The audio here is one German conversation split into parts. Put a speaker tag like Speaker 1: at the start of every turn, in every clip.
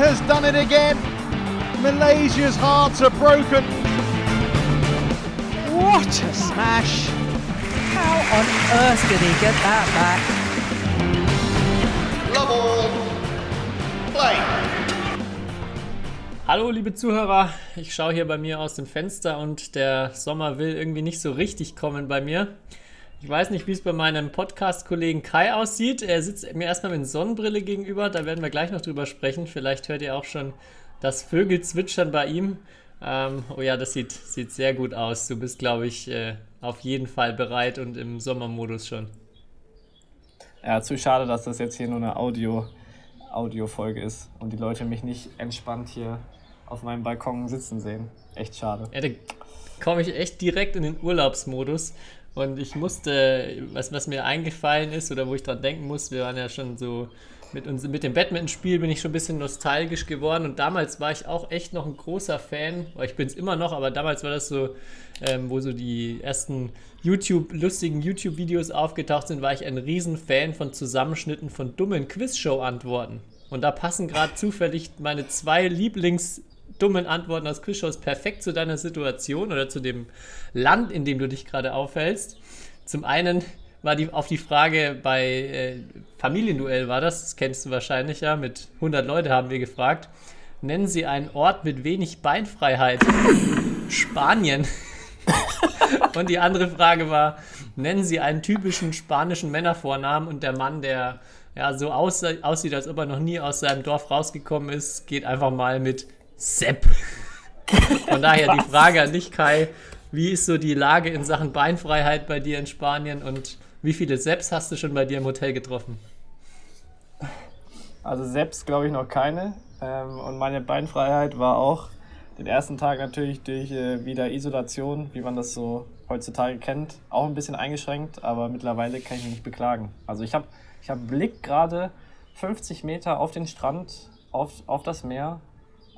Speaker 1: has done it again. Malaysia's hearts are broken.
Speaker 2: What a smash! How on earth did he get that back?
Speaker 3: Love all. Play.
Speaker 4: Hallo liebe Zuhörer, ich schaue hier bei mir aus dem Fenster und der Sommer will irgendwie nicht so richtig kommen bei mir. Ich weiß nicht, wie es bei meinem Podcast-Kollegen Kai aussieht. Er sitzt mir erstmal mit Sonnenbrille gegenüber, da werden wir gleich noch drüber sprechen. Vielleicht hört ihr auch schon das Vögelzwitschern bei ihm. Ähm, oh ja, das sieht, sieht sehr gut aus. Du bist, glaube ich, äh, auf jeden Fall bereit und im Sommermodus schon.
Speaker 5: Ja, zu schade, dass das jetzt hier nur eine Audio, Audio-Folge ist und die Leute mich nicht entspannt hier auf meinem Balkon sitzen sehen. Echt schade.
Speaker 4: Ja, da komme ich echt direkt in den Urlaubsmodus. Und ich musste, was, was mir eingefallen ist oder wo ich dran denken muss, wir waren ja schon so mit, uns, mit dem Badminton-Spiel bin ich schon ein bisschen nostalgisch geworden und damals war ich auch echt noch ein großer Fan, ich bin es immer noch, aber damals war das so, ähm, wo so die ersten YouTube, lustigen YouTube-Videos aufgetaucht sind, war ich ein Riesenfan von Zusammenschnitten von dummen Quizshow-Antworten. Und da passen gerade zufällig meine zwei Lieblings- dummen Antworten aus Quizshows perfekt zu deiner Situation oder zu dem Land, in dem du dich gerade aufhältst. Zum einen war die auf die Frage bei äh, Familienduell war das, das kennst du wahrscheinlich ja, mit 100 Leute haben wir gefragt. Nennen Sie einen Ort mit wenig Beinfreiheit. Spanien. und die andere Frage war, nennen Sie einen typischen spanischen Männervornamen und der Mann, der ja so aussieht, als ob er noch nie aus seinem Dorf rausgekommen ist, geht einfach mal mit Sepp. Von daher die Frage an dich, Kai. Wie ist so die Lage in Sachen Beinfreiheit bei dir in Spanien und wie viele Sepps hast du schon bei dir im Hotel getroffen?
Speaker 5: Also Sepps glaube ich noch keine. Ähm, und meine Beinfreiheit war auch den ersten Tag natürlich durch äh, wieder Isolation, wie man das so heutzutage kennt, auch ein bisschen eingeschränkt, aber mittlerweile kann ich mich nicht beklagen. Also ich habe ich hab Blick gerade 50 Meter auf den Strand, auf, auf das Meer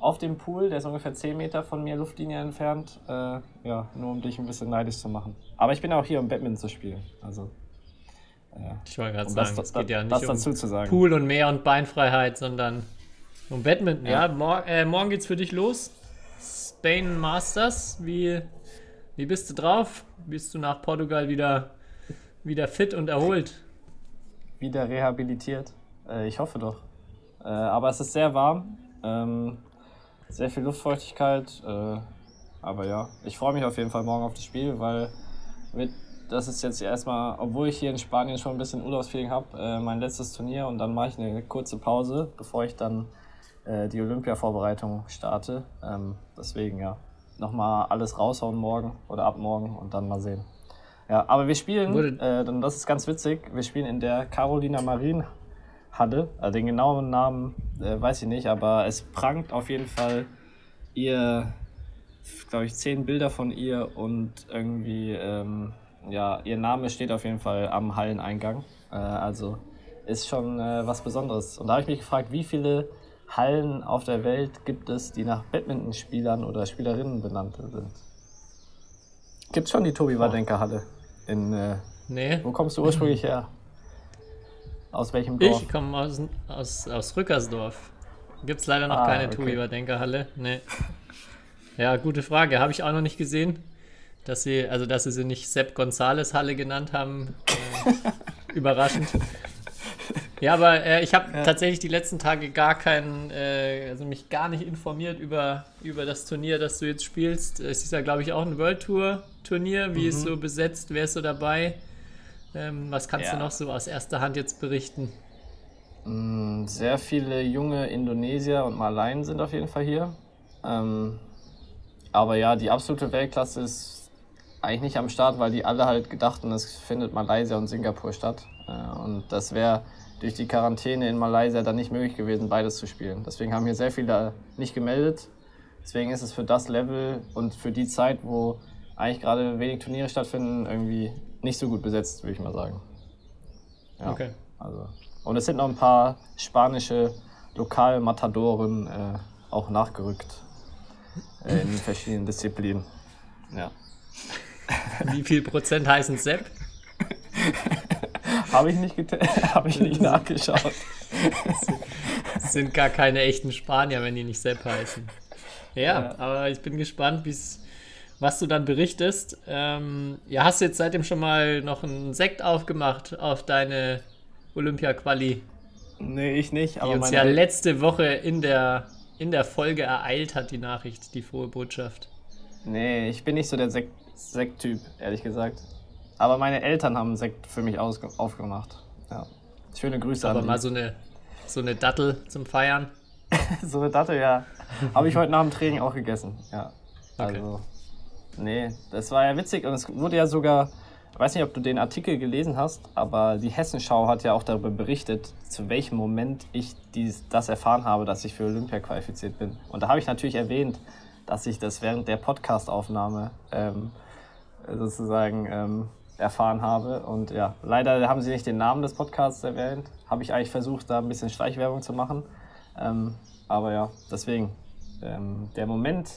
Speaker 5: auf dem Pool, der ist ungefähr 10 Meter von mir Luftlinie entfernt. Äh, ja, nur um dich ein bisschen neidisch zu machen. Aber ich bin auch hier, um Badminton zu spielen. Also.
Speaker 4: Äh, ich wollte gerade um sagen, es geht ja nicht
Speaker 5: um
Speaker 4: Pool und Meer und Beinfreiheit, sondern um Badminton. Ja, ja mor äh, morgen geht's für dich los. Spain Masters. Wie, wie bist du drauf? Bist du nach Portugal wieder, wieder fit und erholt?
Speaker 5: Wieder rehabilitiert. Äh, ich hoffe doch. Äh, aber es ist sehr warm. Ähm, sehr viel Luftfeuchtigkeit. Äh, aber ja, ich freue mich auf jeden Fall morgen auf das Spiel, weil mit, das ist jetzt erstmal, obwohl ich hier in Spanien schon ein bisschen Urlaubsfeeling habe, äh, mein letztes Turnier und dann mache ich eine kurze Pause, bevor ich dann äh, die Olympia-Vorbereitung starte. Ähm, deswegen ja, nochmal alles raushauen morgen oder ab morgen und dann mal sehen. Ja, aber wir spielen, äh, das ist ganz witzig, wir spielen in der Carolina Marin hatte. Also den genauen Namen äh, weiß ich nicht, aber es prangt auf jeden Fall ihr, glaube ich, zehn Bilder von ihr und irgendwie, ähm, ja, ihr Name steht auf jeden Fall am Halleneingang. Äh, also ist schon äh, was Besonderes. Und da habe ich mich gefragt, wie viele Hallen auf der Welt gibt es, die nach Badmintonspielern oder Spielerinnen benannt sind? Gibt es schon die Tobi Wadenker Halle? In, äh,
Speaker 4: nee.
Speaker 5: Wo kommst du ursprünglich her? Aus welchem Dorf?
Speaker 4: Ich komme aus, aus, aus Rückersdorf. Gibt es leider noch ah, keine okay. Tobi-Überdenker-Halle. Nee. Ja, gute Frage. Habe ich auch noch nicht gesehen. Dass sie, also dass sie sie nicht Sepp Gonzales Halle genannt haben. Äh, überraschend. Ja, aber äh, ich habe ja. tatsächlich die letzten Tage gar keinen, äh, also mich gar nicht informiert über, über das Turnier, das du jetzt spielst. Es ist ja, glaube ich, auch ein World Tour Turnier. Wie mhm. ist so besetzt? Wer ist so dabei? Ähm, was kannst ja. du noch so aus erster Hand jetzt berichten?
Speaker 5: Mm, sehr viele junge Indonesier und Malaien sind auf jeden Fall hier. Ähm, aber ja, die absolute Weltklasse ist eigentlich nicht am Start, weil die alle halt gedachten, es findet Malaysia und Singapur statt. Äh, und das wäre durch die Quarantäne in Malaysia dann nicht möglich gewesen, beides zu spielen. Deswegen haben hier sehr viele nicht gemeldet. Deswegen ist es für das Level und für die Zeit, wo eigentlich gerade wenig Turniere stattfinden, irgendwie nicht so gut besetzt, würde ich mal sagen.
Speaker 4: Ja, okay.
Speaker 5: Also. Und es sind noch ein paar spanische Lokalmatadoren äh, auch nachgerückt äh, in verschiedenen Disziplinen. Ja.
Speaker 4: Wie viel Prozent heißen Sepp?
Speaker 5: Habe ich nicht, hab ich nicht nachgeschaut.
Speaker 4: sind gar keine echten Spanier, wenn die nicht Sepp heißen. Ja,
Speaker 5: Ja.
Speaker 4: aber ich bin gespannt, wie's, was du dann berichtest. Ähm, ja, hast du jetzt seitdem schon mal noch einen Sekt aufgemacht auf deine Olympia-Quali,
Speaker 5: Nee, ich nicht,
Speaker 4: die
Speaker 5: aber
Speaker 4: uns
Speaker 5: meine,
Speaker 4: ja letzte Woche in der, in der Folge ereilt hat, die Nachricht, die frohe Botschaft.
Speaker 5: Nee, ich bin nicht so der Sekt- Sekt-Typ, ehrlich gesagt. Aber meine Eltern haben Sekt für mich aufgemacht. Ja. Schöne Grüße
Speaker 4: Aber
Speaker 5: an
Speaker 4: mal
Speaker 5: die.
Speaker 4: so eine, so eine Dattel zum Feiern.
Speaker 5: So eine Dattel, ja. Habe ich heute nach dem Training auch gegessen. Ja.
Speaker 4: Okay.
Speaker 5: Nee, das war ja witzig und es wurde ja sogar, ich weiß nicht, ob du den Artikel gelesen hast, aber die Hessenschau hat ja auch darüber berichtet, zu welchem Moment ich dies, das erfahren habe, dass ich für Olympia qualifiziert bin. Und da habe ich natürlich erwähnt, dass ich das während der Podcast-Aufnahme ähm, sozusagen ähm, erfahren habe. Und ja, leider haben sie nicht den Namen des Podcasts erwähnt. Habe ich eigentlich versucht, da ein bisschen Schleichwerbung zu machen. Ähm, aber ja, deswegen, ähm, der Moment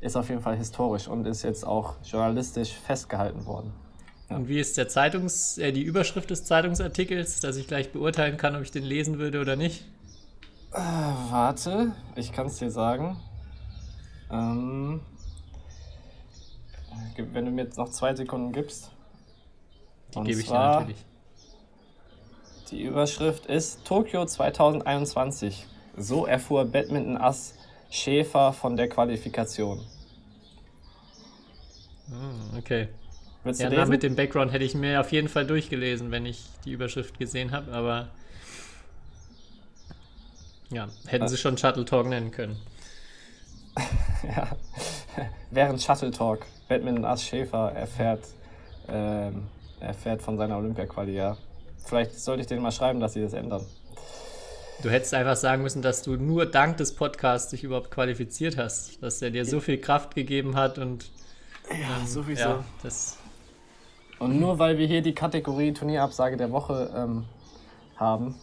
Speaker 5: ist auf jeden Fall historisch und ist jetzt auch journalistisch festgehalten worden.
Speaker 4: Und wie ist der Zeitungs, äh, die Überschrift des Zeitungsartikels, dass ich gleich beurteilen kann, ob ich den lesen würde oder nicht?
Speaker 5: Warte, ich kann es dir sagen. Ähm, wenn du mir jetzt noch zwei Sekunden gibst.
Speaker 4: Die gebe ich dir natürlich.
Speaker 5: Die Überschrift ist Tokio 2021. So erfuhr Badminton-Ass Schäfer von der Qualifikation.
Speaker 4: Hm, Okay.
Speaker 5: Willst
Speaker 4: Ja, na, mit dem Background hätte ich mir auf jeden Fall durchgelesen, wenn ich die Überschrift gesehen habe, aber ja, hätten sie schon Shuttle Talk nennen können.
Speaker 5: Ja. Während Shuttle Talk Badminton Ass Schäfer erfährt, ähm, erfährt von seiner Olympia-Quali, ja. Vielleicht sollte ich denen mal schreiben, dass sie das ändern.
Speaker 4: Du hättest einfach sagen müssen, dass du nur dank des Podcasts dich überhaupt qualifiziert hast, dass er dir so viel Kraft gegeben hat und
Speaker 5: Ja, sowieso.
Speaker 4: ja, das
Speaker 5: Und nur weil wir hier die Kategorie Turnierabsage der Woche ähm, haben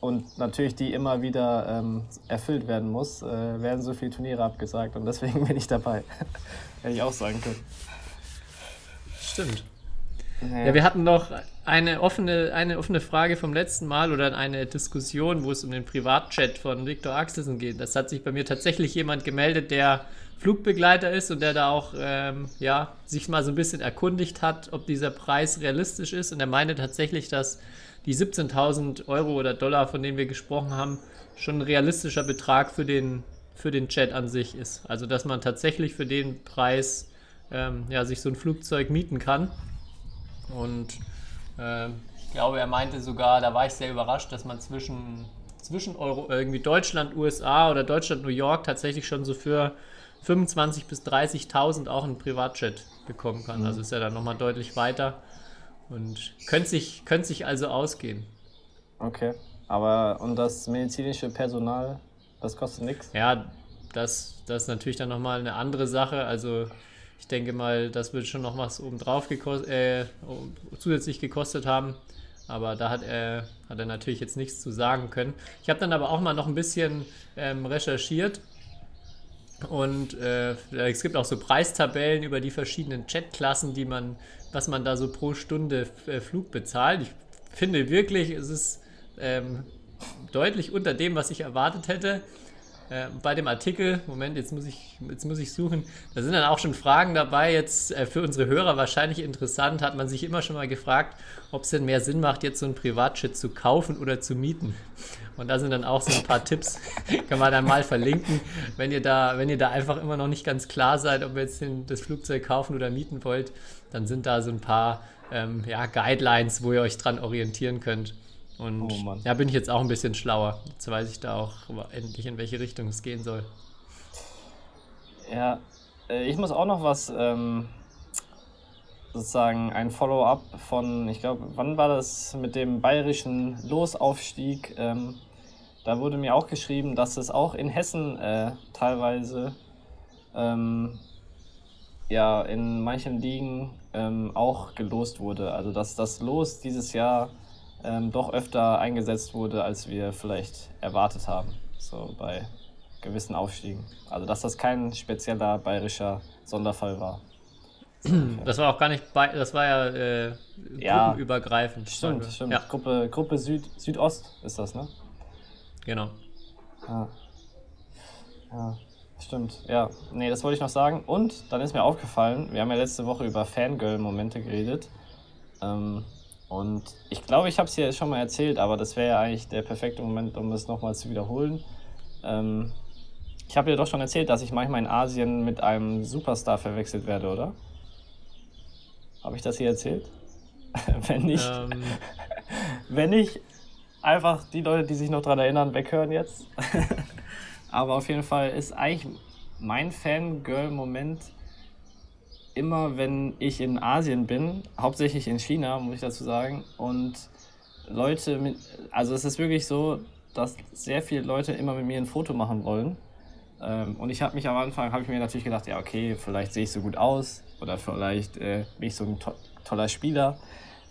Speaker 5: und natürlich die immer wieder ähm, erfüllt werden muss, äh, werden so viele Turniere abgesagt und deswegen bin ich dabei. Hätte ich auch sagen können.
Speaker 4: stimmt. Ja, wir hatten noch eine offene, eine offene Frage vom letzten Mal oder eine Diskussion, wo es um den Privatchat von Viktor Axelsen geht. Das hat sich bei mir tatsächlich jemand gemeldet, der Flugbegleiter ist und der da auch ähm, ja, sich mal so ein bisschen erkundigt hat, ob dieser Preis realistisch ist. Und er meinte tatsächlich, dass die 17.000 Euro oder Dollar, von denen wir gesprochen haben, schon ein realistischer Betrag für den, für den Chat an sich ist. Also, dass man tatsächlich für den Preis ähm, ja, sich so ein Flugzeug mieten kann. Und ähm, ich glaube, er meinte sogar, da war ich sehr überrascht, dass man zwischen, zwischen Euro, irgendwie Deutschland, USA oder Deutschland, New York tatsächlich schon so für 25.000 bis 30.000 auch einen Privatjet bekommen kann. Also ist ja dann nochmal deutlich weiter und könnte sich, könnte sich also ausgehen.
Speaker 5: Okay. Aber und das medizinische Personal, das kostet nichts?
Speaker 4: Ja, das, das ist natürlich dann nochmal eine andere Sache. Also ich denke mal, das wird schon noch was obendrauf gekostet, äh, zusätzlich gekostet haben. Aber da hat er, hat er natürlich jetzt nichts zu sagen können. Ich habe dann aber auch mal noch ein bisschen ähm, recherchiert. Und äh, es gibt auch so Preistabellen über die verschiedenen Chatklassen, die man, was man da so pro Stunde äh, Flug bezahlt. Ich finde wirklich, es ist ähm, deutlich unter dem, was ich erwartet hätte. Äh, bei dem Artikel, Moment, jetzt muss, ich, jetzt muss ich suchen, da sind dann auch schon Fragen dabei, jetzt äh, für unsere Hörer wahrscheinlich interessant, hat man sich immer schon mal gefragt, ob es denn mehr Sinn macht, jetzt so einen Privatjet zu kaufen oder zu mieten. Und da sind dann auch so ein paar Tipps, kann man dann mal verlinken, wenn ihr da, wenn ihr da einfach immer noch nicht ganz klar seid, ob ihr jetzt den, das Flugzeug kaufen oder mieten wollt, dann sind da so ein paar ähm, ja, Guidelines, wo ihr euch dran orientieren könnt. Und
Speaker 5: Oh
Speaker 4: ja, bin ich jetzt auch ein bisschen schlauer. Jetzt weiß ich da auch endlich, in welche Richtung es gehen soll.
Speaker 5: Ja, äh, ich muss auch noch was, ähm, sozusagen ein Follow-up von, ich glaube, wann war das mit dem bayerischen Losaufstieg? Ähm, da wurde mir auch geschrieben, dass es auch in Hessen äh, teilweise ähm, ja in manchen Ligen ähm, auch gelost wurde. Also dass das Los dieses Jahr ähm, doch öfter eingesetzt wurde, als wir vielleicht erwartet haben. So bei gewissen Aufstiegen. Also dass das kein spezieller bayerischer Sonderfall war.
Speaker 4: Das war auch gar nicht bei, das war ja, äh,
Speaker 5: Ja.
Speaker 4: gruppenübergreifend.
Speaker 5: Stimmt, stimmt.
Speaker 4: Ja,
Speaker 5: Gruppe, Gruppe Süd, Südost ist das, ne?
Speaker 4: genau.
Speaker 5: Ja. Ja, stimmt. Ja, nee, das wollte ich noch sagen. Und dann ist mir aufgefallen, wir haben ja letzte Woche über Fangirl-Momente geredet. Ähm, und ich glaube, ich habe es hier schon mal erzählt, aber das wäre ja eigentlich der perfekte Moment, um es nochmal zu wiederholen. Ähm, ich habe dir doch schon erzählt, dass ich manchmal in Asien mit einem Superstar verwechselt werde, oder? Habe ich das hier erzählt? Wenn nicht,
Speaker 4: Ähm,
Speaker 5: wenn nicht, einfach die Leute, die sich noch daran erinnern, weghören jetzt. Aber auf jeden Fall ist eigentlich mein Fangirl-Moment immer, wenn ich in Asien bin, hauptsächlich in China, muss ich dazu sagen. Und Leute mit, also es ist wirklich so, dass sehr viele Leute immer mit mir ein Foto machen wollen. Ähm, und ich habe mich am Anfang, habe ich mir natürlich gedacht, ja okay, vielleicht sehe ich so gut aus oder vielleicht äh, bin ich so ein to toller Spieler.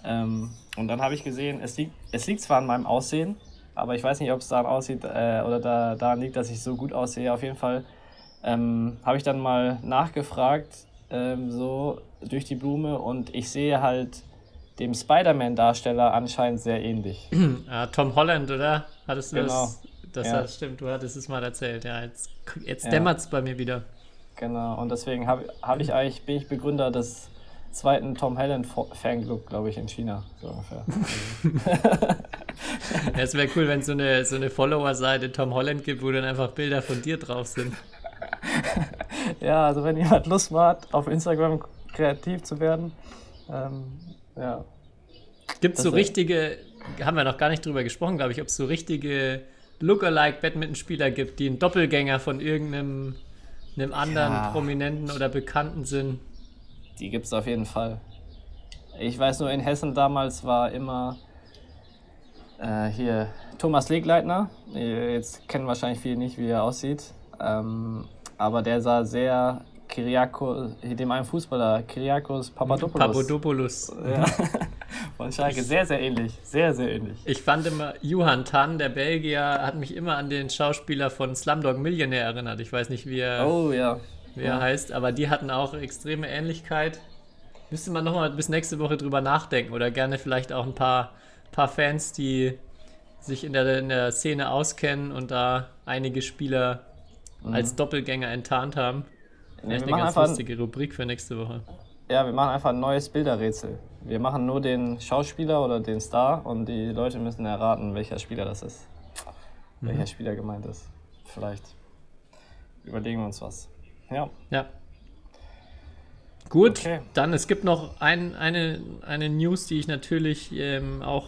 Speaker 5: Ähm, und dann habe ich gesehen, es liegt, es liegt zwar an meinem Aussehen, aber ich weiß nicht, ob es daran aussieht äh, oder da, daran liegt, dass ich so gut aussehe. Auf jeden Fall ähm, habe ich dann mal nachgefragt, ähm, so durch die Blume und ich sehe halt dem Spider-Man-Darsteller anscheinend sehr ähnlich.
Speaker 4: ah, Tom Holland, oder? Hattest du
Speaker 5: Genau.
Speaker 4: das? Das
Speaker 5: Ja.
Speaker 4: stimmt, du hattest es mal erzählt. Ja, jetzt, jetzt
Speaker 5: Ja.
Speaker 4: dämmert es bei mir wieder.
Speaker 5: Genau, und deswegen habe hab ich eigentlich, bin ich Begründer des zweiten Tom Holland Fanclub, glaube ich, in China. So ungefähr.
Speaker 4: Es wäre cool, wenn es so eine, so eine Follower-Seite Tom Holland gibt, wo dann einfach Bilder von dir drauf sind.
Speaker 5: ja, also wenn jemand Lust hat, auf Instagram kreativ zu werden, ähm, ja.
Speaker 4: Gibt es so richtige, haben wir noch gar nicht drüber gesprochen, glaube ich, ob es so richtige Lookalike-Badmintonspieler gibt, die ein Doppelgänger von irgendeinem einem anderen
Speaker 5: Ja.
Speaker 4: Prominenten oder Bekannten sind.
Speaker 5: Die gibt es auf jeden Fall. Ich weiß nur, in Hessen damals war immer äh, hier Thomas Legleitner. Äh, Jetzt kennen wahrscheinlich viele nicht, wie er aussieht. Ähm, aber der sah sehr Kyriakos, dem einen Fußballer, Kyriakos Papadopoulos.
Speaker 4: Papadopoulos.
Speaker 5: Ja. Von Schalke. Sehr, sehr ähnlich. Sehr, sehr ähnlich.
Speaker 4: Ich fand immer, Johan Tan, der Belgier, hat mich immer an den Schauspieler von Slumdog Millionaire erinnert. Ich weiß nicht, wie er,
Speaker 5: Oh ja.
Speaker 4: wie er heißt, aber die hatten auch extreme Ähnlichkeit. Müsste man nochmal bis nächste Woche drüber nachdenken oder gerne vielleicht auch ein paar, paar Fans, die sich in der, in der Szene auskennen und da einige Spieler als Doppelgänger enttarnt haben. Vielleicht
Speaker 5: Mhm. wir,
Speaker 4: eine ganz lustige Rubrik für nächste Woche.
Speaker 5: ja, wir machen einfach ein neues Bilderrätsel. Wir machen nur den Schauspieler oder den Star und die Leute müssen erraten, welcher Spieler das ist. Welcher Spieler gemeint ist. Vielleicht überlegen wir uns was. Ja.
Speaker 4: Ja. Gut,
Speaker 5: Okay.
Speaker 4: dann es gibt noch ein, eine, eine News, die ich natürlich ähm, auch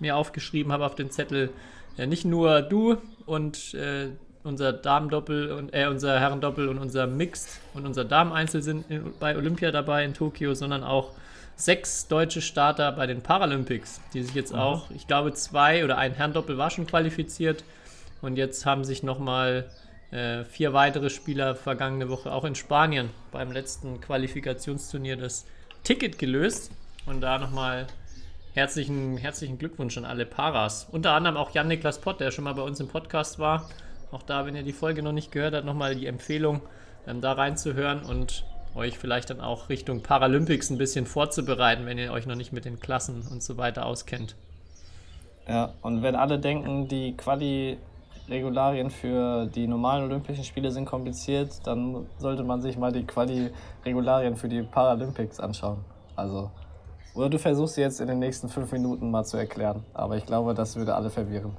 Speaker 4: mir aufgeschrieben habe auf den Zettel. Ja, nicht nur du und äh, unser Damendoppel und äh, unser Herrendoppel und unser Mixed und unser Dameneinzel sind in, bei Olympia dabei in Tokio, sondern auch sechs deutsche Starter bei den Paralympics, die sich jetzt auch, ich glaube, zwei oder ein Herrendoppel war schon qualifiziert und jetzt haben sich nochmal äh, vier weitere Spieler vergangene Woche auch in Spanien beim letzten Qualifikationsturnier das Ticket gelöst. Und da nochmal herzlichen, herzlichen Glückwunsch an alle Paras. Unter anderem auch Jan-Niklas Pott, der schon mal bei uns im Podcast war. Auch da, wenn ihr die Folge noch nicht gehört habt, nochmal die Empfehlung, ähm, da reinzuhören und euch vielleicht dann auch Richtung Paralympics ein bisschen vorzubereiten, wenn ihr euch noch nicht mit den Klassen und so weiter auskennt.
Speaker 5: Ja, und wenn alle denken, die Quali-Regularien für die normalen Olympischen Spiele sind kompliziert, dann sollte man sich mal die Quali-Regularien für die Paralympics anschauen. Also, oder du versuchst sie jetzt in den nächsten fünf Minuten mal zu erklären. Aber ich glaube, das würde alle verwirren.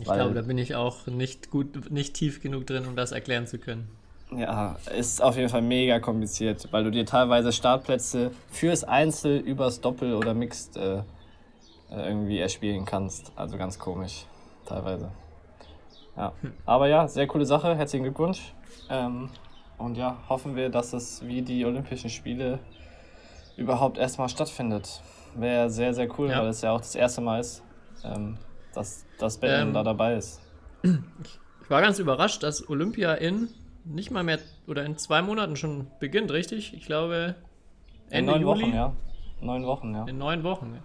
Speaker 4: Ich
Speaker 5: Weil-
Speaker 4: glaube, da bin ich auch nicht gut, nicht tief genug drin, um das erklären zu können.
Speaker 5: Ja, ist auf jeden Fall mega kompliziert, weil du dir teilweise Startplätze fürs Einzel, übers Doppel oder Mixed äh, äh, irgendwie erspielen kannst. Also ganz komisch, teilweise. Ja, aber ja, sehr coole Sache. Herzlichen Glückwunsch. Ähm, und ja, hoffen wir, dass es wie die Olympischen Spiele überhaupt erstmal stattfindet. Wäre sehr, sehr cool,
Speaker 4: Ja.
Speaker 5: weil es ja auch das erste Mal ist, ähm, dass das Badminton
Speaker 4: Ähm,
Speaker 5: da dabei ist.
Speaker 4: Ich war ganz überrascht, dass Olympia in nicht mal mehr oder in zwei Monaten schon beginnt, richtig? Ich glaube
Speaker 5: In
Speaker 4: Ende
Speaker 5: neun
Speaker 4: Juli.
Speaker 5: Wochen, ja. Neun Wochen, ja.
Speaker 4: In neun Wochen. ja.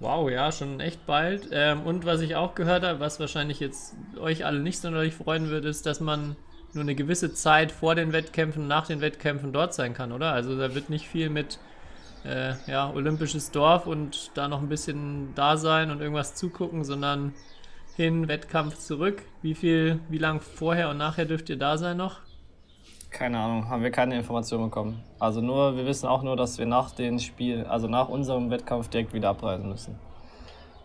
Speaker 4: Wow, ja, schon echt bald. Ähm, und was ich auch gehört habe, was wahrscheinlich jetzt euch alle nicht sonderlich freuen wird, ist, dass man nur eine gewisse Zeit vor den Wettkämpfen, nach den Wettkämpfen dort sein kann, oder? Also da wird nicht viel mit äh, ja, olympisches Dorf und da noch ein bisschen da sein und irgendwas zugucken, sondern hin, Wettkampf zurück. Wie viel, wie lang vorher und nachher dürft ihr da sein noch?
Speaker 5: Keine Ahnung, haben wir keine Informationen bekommen. Also nur, wir wissen auch nur, dass wir nach dem Spiel, also nach unserem Wettkampf direkt wieder abreisen müssen.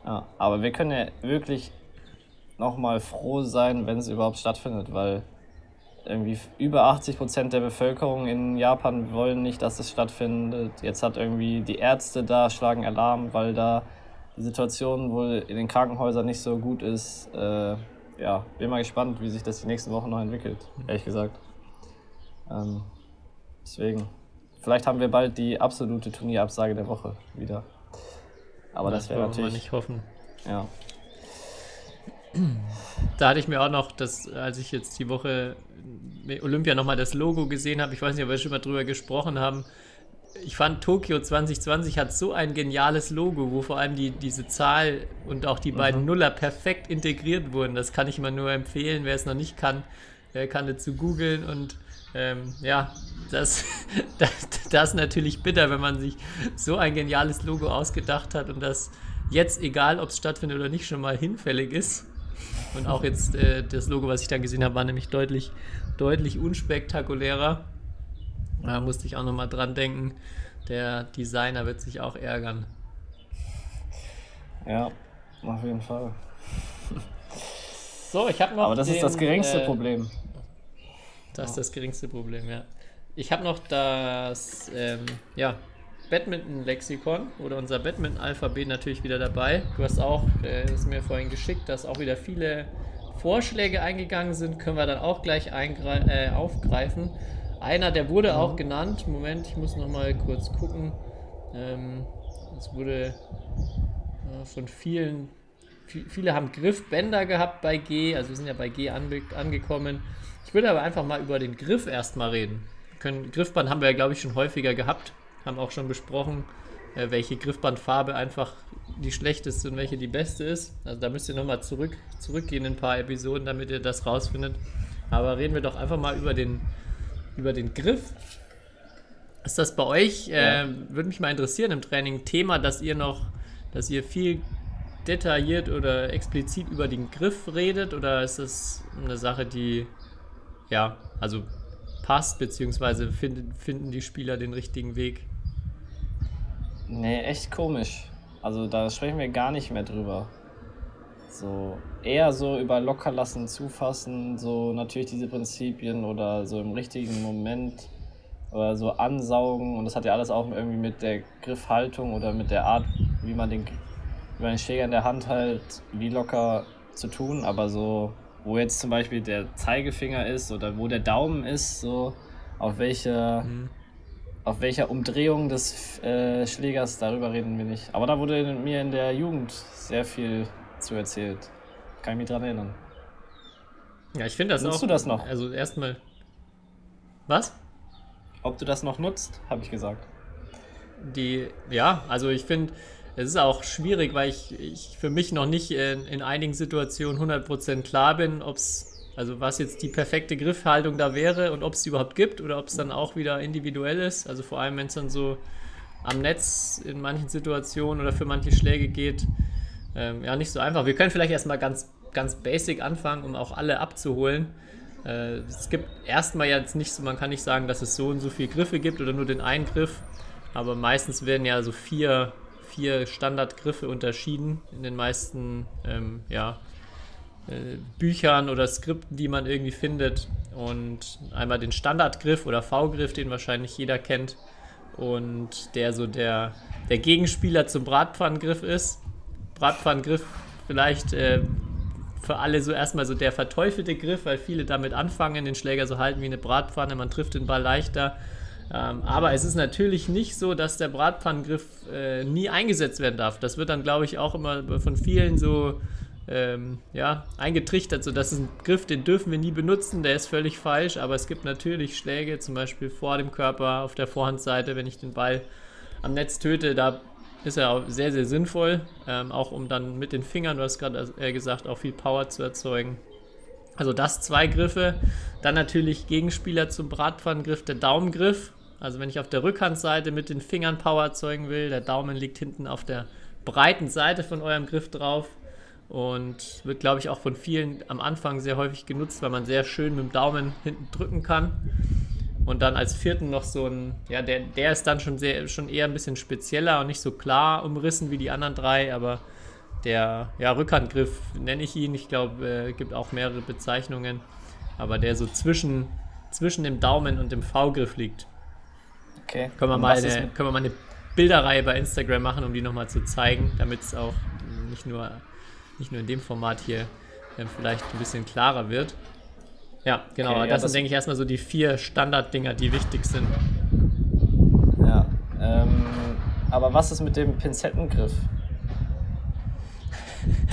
Speaker 5: Ja, aber wir können ja wirklich nochmal froh sein, wenn es überhaupt stattfindet, weil irgendwie über 80 Prozent der Bevölkerung in Japan wollen nicht, dass es stattfindet. Jetzt hat irgendwie die Ärzte da schlagen Alarm, weil da die Situation wohl in den Krankenhäusern nicht so gut ist. Äh, ja, bin mal gespannt, wie sich das die nächsten Wochen noch entwickelt, ehrlich gesagt. Ähm, deswegen, vielleicht haben wir bald die absolute Turnierabsage der Woche wieder. Aber das, das wäre natürlich.
Speaker 4: nicht hoffen.
Speaker 5: Ja.
Speaker 4: Da hatte ich mir auch noch, das, als ich jetzt die Woche Olympia nochmal das Logo gesehen habe, ich weiß nicht, ob wir schon mal drüber gesprochen haben. Ich fand Tokio 2020 hat so ein geniales Logo, wo vor allem die, diese Zahl und auch die beiden mhm. Nuller perfekt integriert wurden. Das kann ich immer nur empfehlen. Wer es noch nicht kann, kann dazu googeln. Und ähm, ja, das, das, das ist natürlich bitter, wenn man sich so ein geniales Logo ausgedacht hat und das jetzt, egal ob es stattfindet oder nicht, schon mal hinfällig ist. Und auch jetzt äh, das Logo, was ich dann gesehen habe, war nämlich deutlich, deutlich unspektakulärer. Da musste ich auch nochmal dran denken. Der Designer wird sich auch ärgern.
Speaker 5: Ja, auf jeden Fall.
Speaker 4: So, ich habe noch.
Speaker 5: Aber das den, ist das geringste äh, Problem.
Speaker 4: Das ist das geringste Problem, ja. Ich habe noch das, ähm, ja, Badminton-Lexikon oder unser Badminton-Alphabet natürlich wieder dabei. Du hast auch, äh, das mir vorhin geschickt, dass auch wieder viele Vorschläge eingegangen sind, können wir dann auch gleich äh, aufgreifen. Einer, der wurde auch mhm. genannt. Moment, ich muss noch mal kurz gucken. Ähm, es wurde äh, von vielen, viele haben Griffbänder gehabt bei G, also wir sind ja bei G ange angekommen. Ich würde aber einfach mal über den Griff erstmal reden. Können, Griffband haben wir ja, glaube ich, schon häufiger gehabt haben auch schon besprochen, äh, welche Griffbandfarbe einfach die schlechteste und welche die beste ist. Also da müsst ihr nochmal zurück, zurückgehen in ein paar Episoden, damit ihr das rausfindet. Aber reden wir doch einfach mal über den, über den Griff. Ist das bei euch, äh, ja. würde mich mal interessieren, im Training Thema, dass ihr noch, dass ihr viel detailliert oder explizit über den Griff redet oder ist das eine Sache, die ja, also passt, beziehungsweise finden, finden die Spieler den richtigen Weg?
Speaker 5: Nee, echt komisch. Also da sprechen wir gar nicht mehr drüber. So eher so über lockerlassen, zufassen, so natürlich diese Prinzipien oder so im richtigen Moment oder so ansaugen und das hat ja alles auch irgendwie mit der Griffhaltung oder mit der Art, wie man den, wie man den Schläger in der Hand hält, wie locker zu tun, aber so wo jetzt zum Beispiel der Zeigefinger ist oder wo der Daumen ist, so auf welche mhm auf welcher Umdrehung des äh, Schlägers, darüber reden wir nicht. Aber da wurde mir in der Jugend sehr viel zu erzählt. Kann ich mich dran erinnern.
Speaker 4: Ja, ich finde das
Speaker 5: Nutzt
Speaker 4: auch.
Speaker 5: du das noch?
Speaker 4: Also erstmal. Was?
Speaker 5: Ob du das noch nutzt, habe ich gesagt.
Speaker 4: Die, ja, also ich finde, es ist auch schwierig, weil ich, ich für mich noch nicht in, in einigen Situationen 100% klar bin, ob es also was jetzt die perfekte Griffhaltung da wäre und ob es die überhaupt gibt oder ob es dann auch wieder individuell ist. Also vor allem, wenn es dann so am Netz in manchen Situationen oder für manche Schläge geht, ähm, ja, nicht so einfach. Wir können vielleicht erstmal ganz, ganz basic anfangen, um auch alle abzuholen. Äh, es gibt erstmal jetzt nicht so, man kann nicht sagen, dass es so und so viele Griffe gibt oder nur den einen Griff, aber meistens werden ja so vier, vier Standardgriffe unterschieden in den meisten ähm, ja, äh, Büchern oder Skripten, die man irgendwie findet. Und einmal den Standardgriff oder V-Griff, den wahrscheinlich jeder kennt. Und der so der, der Gegenspieler zum Bratpfannengriff ist. Bratpfannengriff vielleicht äh, für alle so erstmal so der verteufelte Griff, weil viele damit anfangen, den Schläger so halten wie eine Bratpfanne, man trifft den Ball leichter. Ähm, aber es ist natürlich nicht so, dass der Bratpfannengriff äh, nie eingesetzt werden darf. Das wird dann, glaube ich, auch immer von vielen so ähm, ja, eingetrichtert, so dass es ein Griff, den dürfen wir nie benutzen, der ist völlig falsch, aber es gibt natürlich Schläge, zum Beispiel vor dem Körper, auf der Vorhandseite, wenn ich den Ball am Netz töte, da ist er auch sehr, sehr sinnvoll, ähm, auch um dann mit den Fingern, du hast gerade äh, gesagt, auch viel Power zu erzeugen. Also das zwei Griffe, dann natürlich Gegenspieler zum Bratpfannengriff, der Daumengriff, also wenn ich auf der Rückhandseite mit den Fingern Power erzeugen will, der Daumen liegt hinten auf der breiten Seite von eurem Griff drauf und wird, glaube ich, auch von vielen am Anfang sehr häufig genutzt, weil man sehr schön mit dem Daumen hinten drücken kann. Und dann als vierten noch so ein, ja, der, der ist dann schon, sehr, schon eher ein bisschen spezieller und nicht so klar umrissen wie die anderen drei, aber der ja, Rückhandgriff nenne ich ihn. Ich glaube, es äh, gibt auch mehrere Bezeichnungen, aber der so zwischen, zwischen dem Daumen und dem V-Griff liegt.
Speaker 5: Okay.
Speaker 4: Können wir, mal eine, können wir mal eine Bilderreihe bei Instagram machen, um die nochmal zu zeigen, damit es auch nicht nur, nicht nur in dem Format hier äh, vielleicht ein bisschen klarer wird. Ja, genau. Okay, ja, das, das, sind, denke ich, erstmal so die vier Standarddinger, die wichtig sind.
Speaker 5: Ja. Ähm, aber was ist mit dem Pinzettengriff?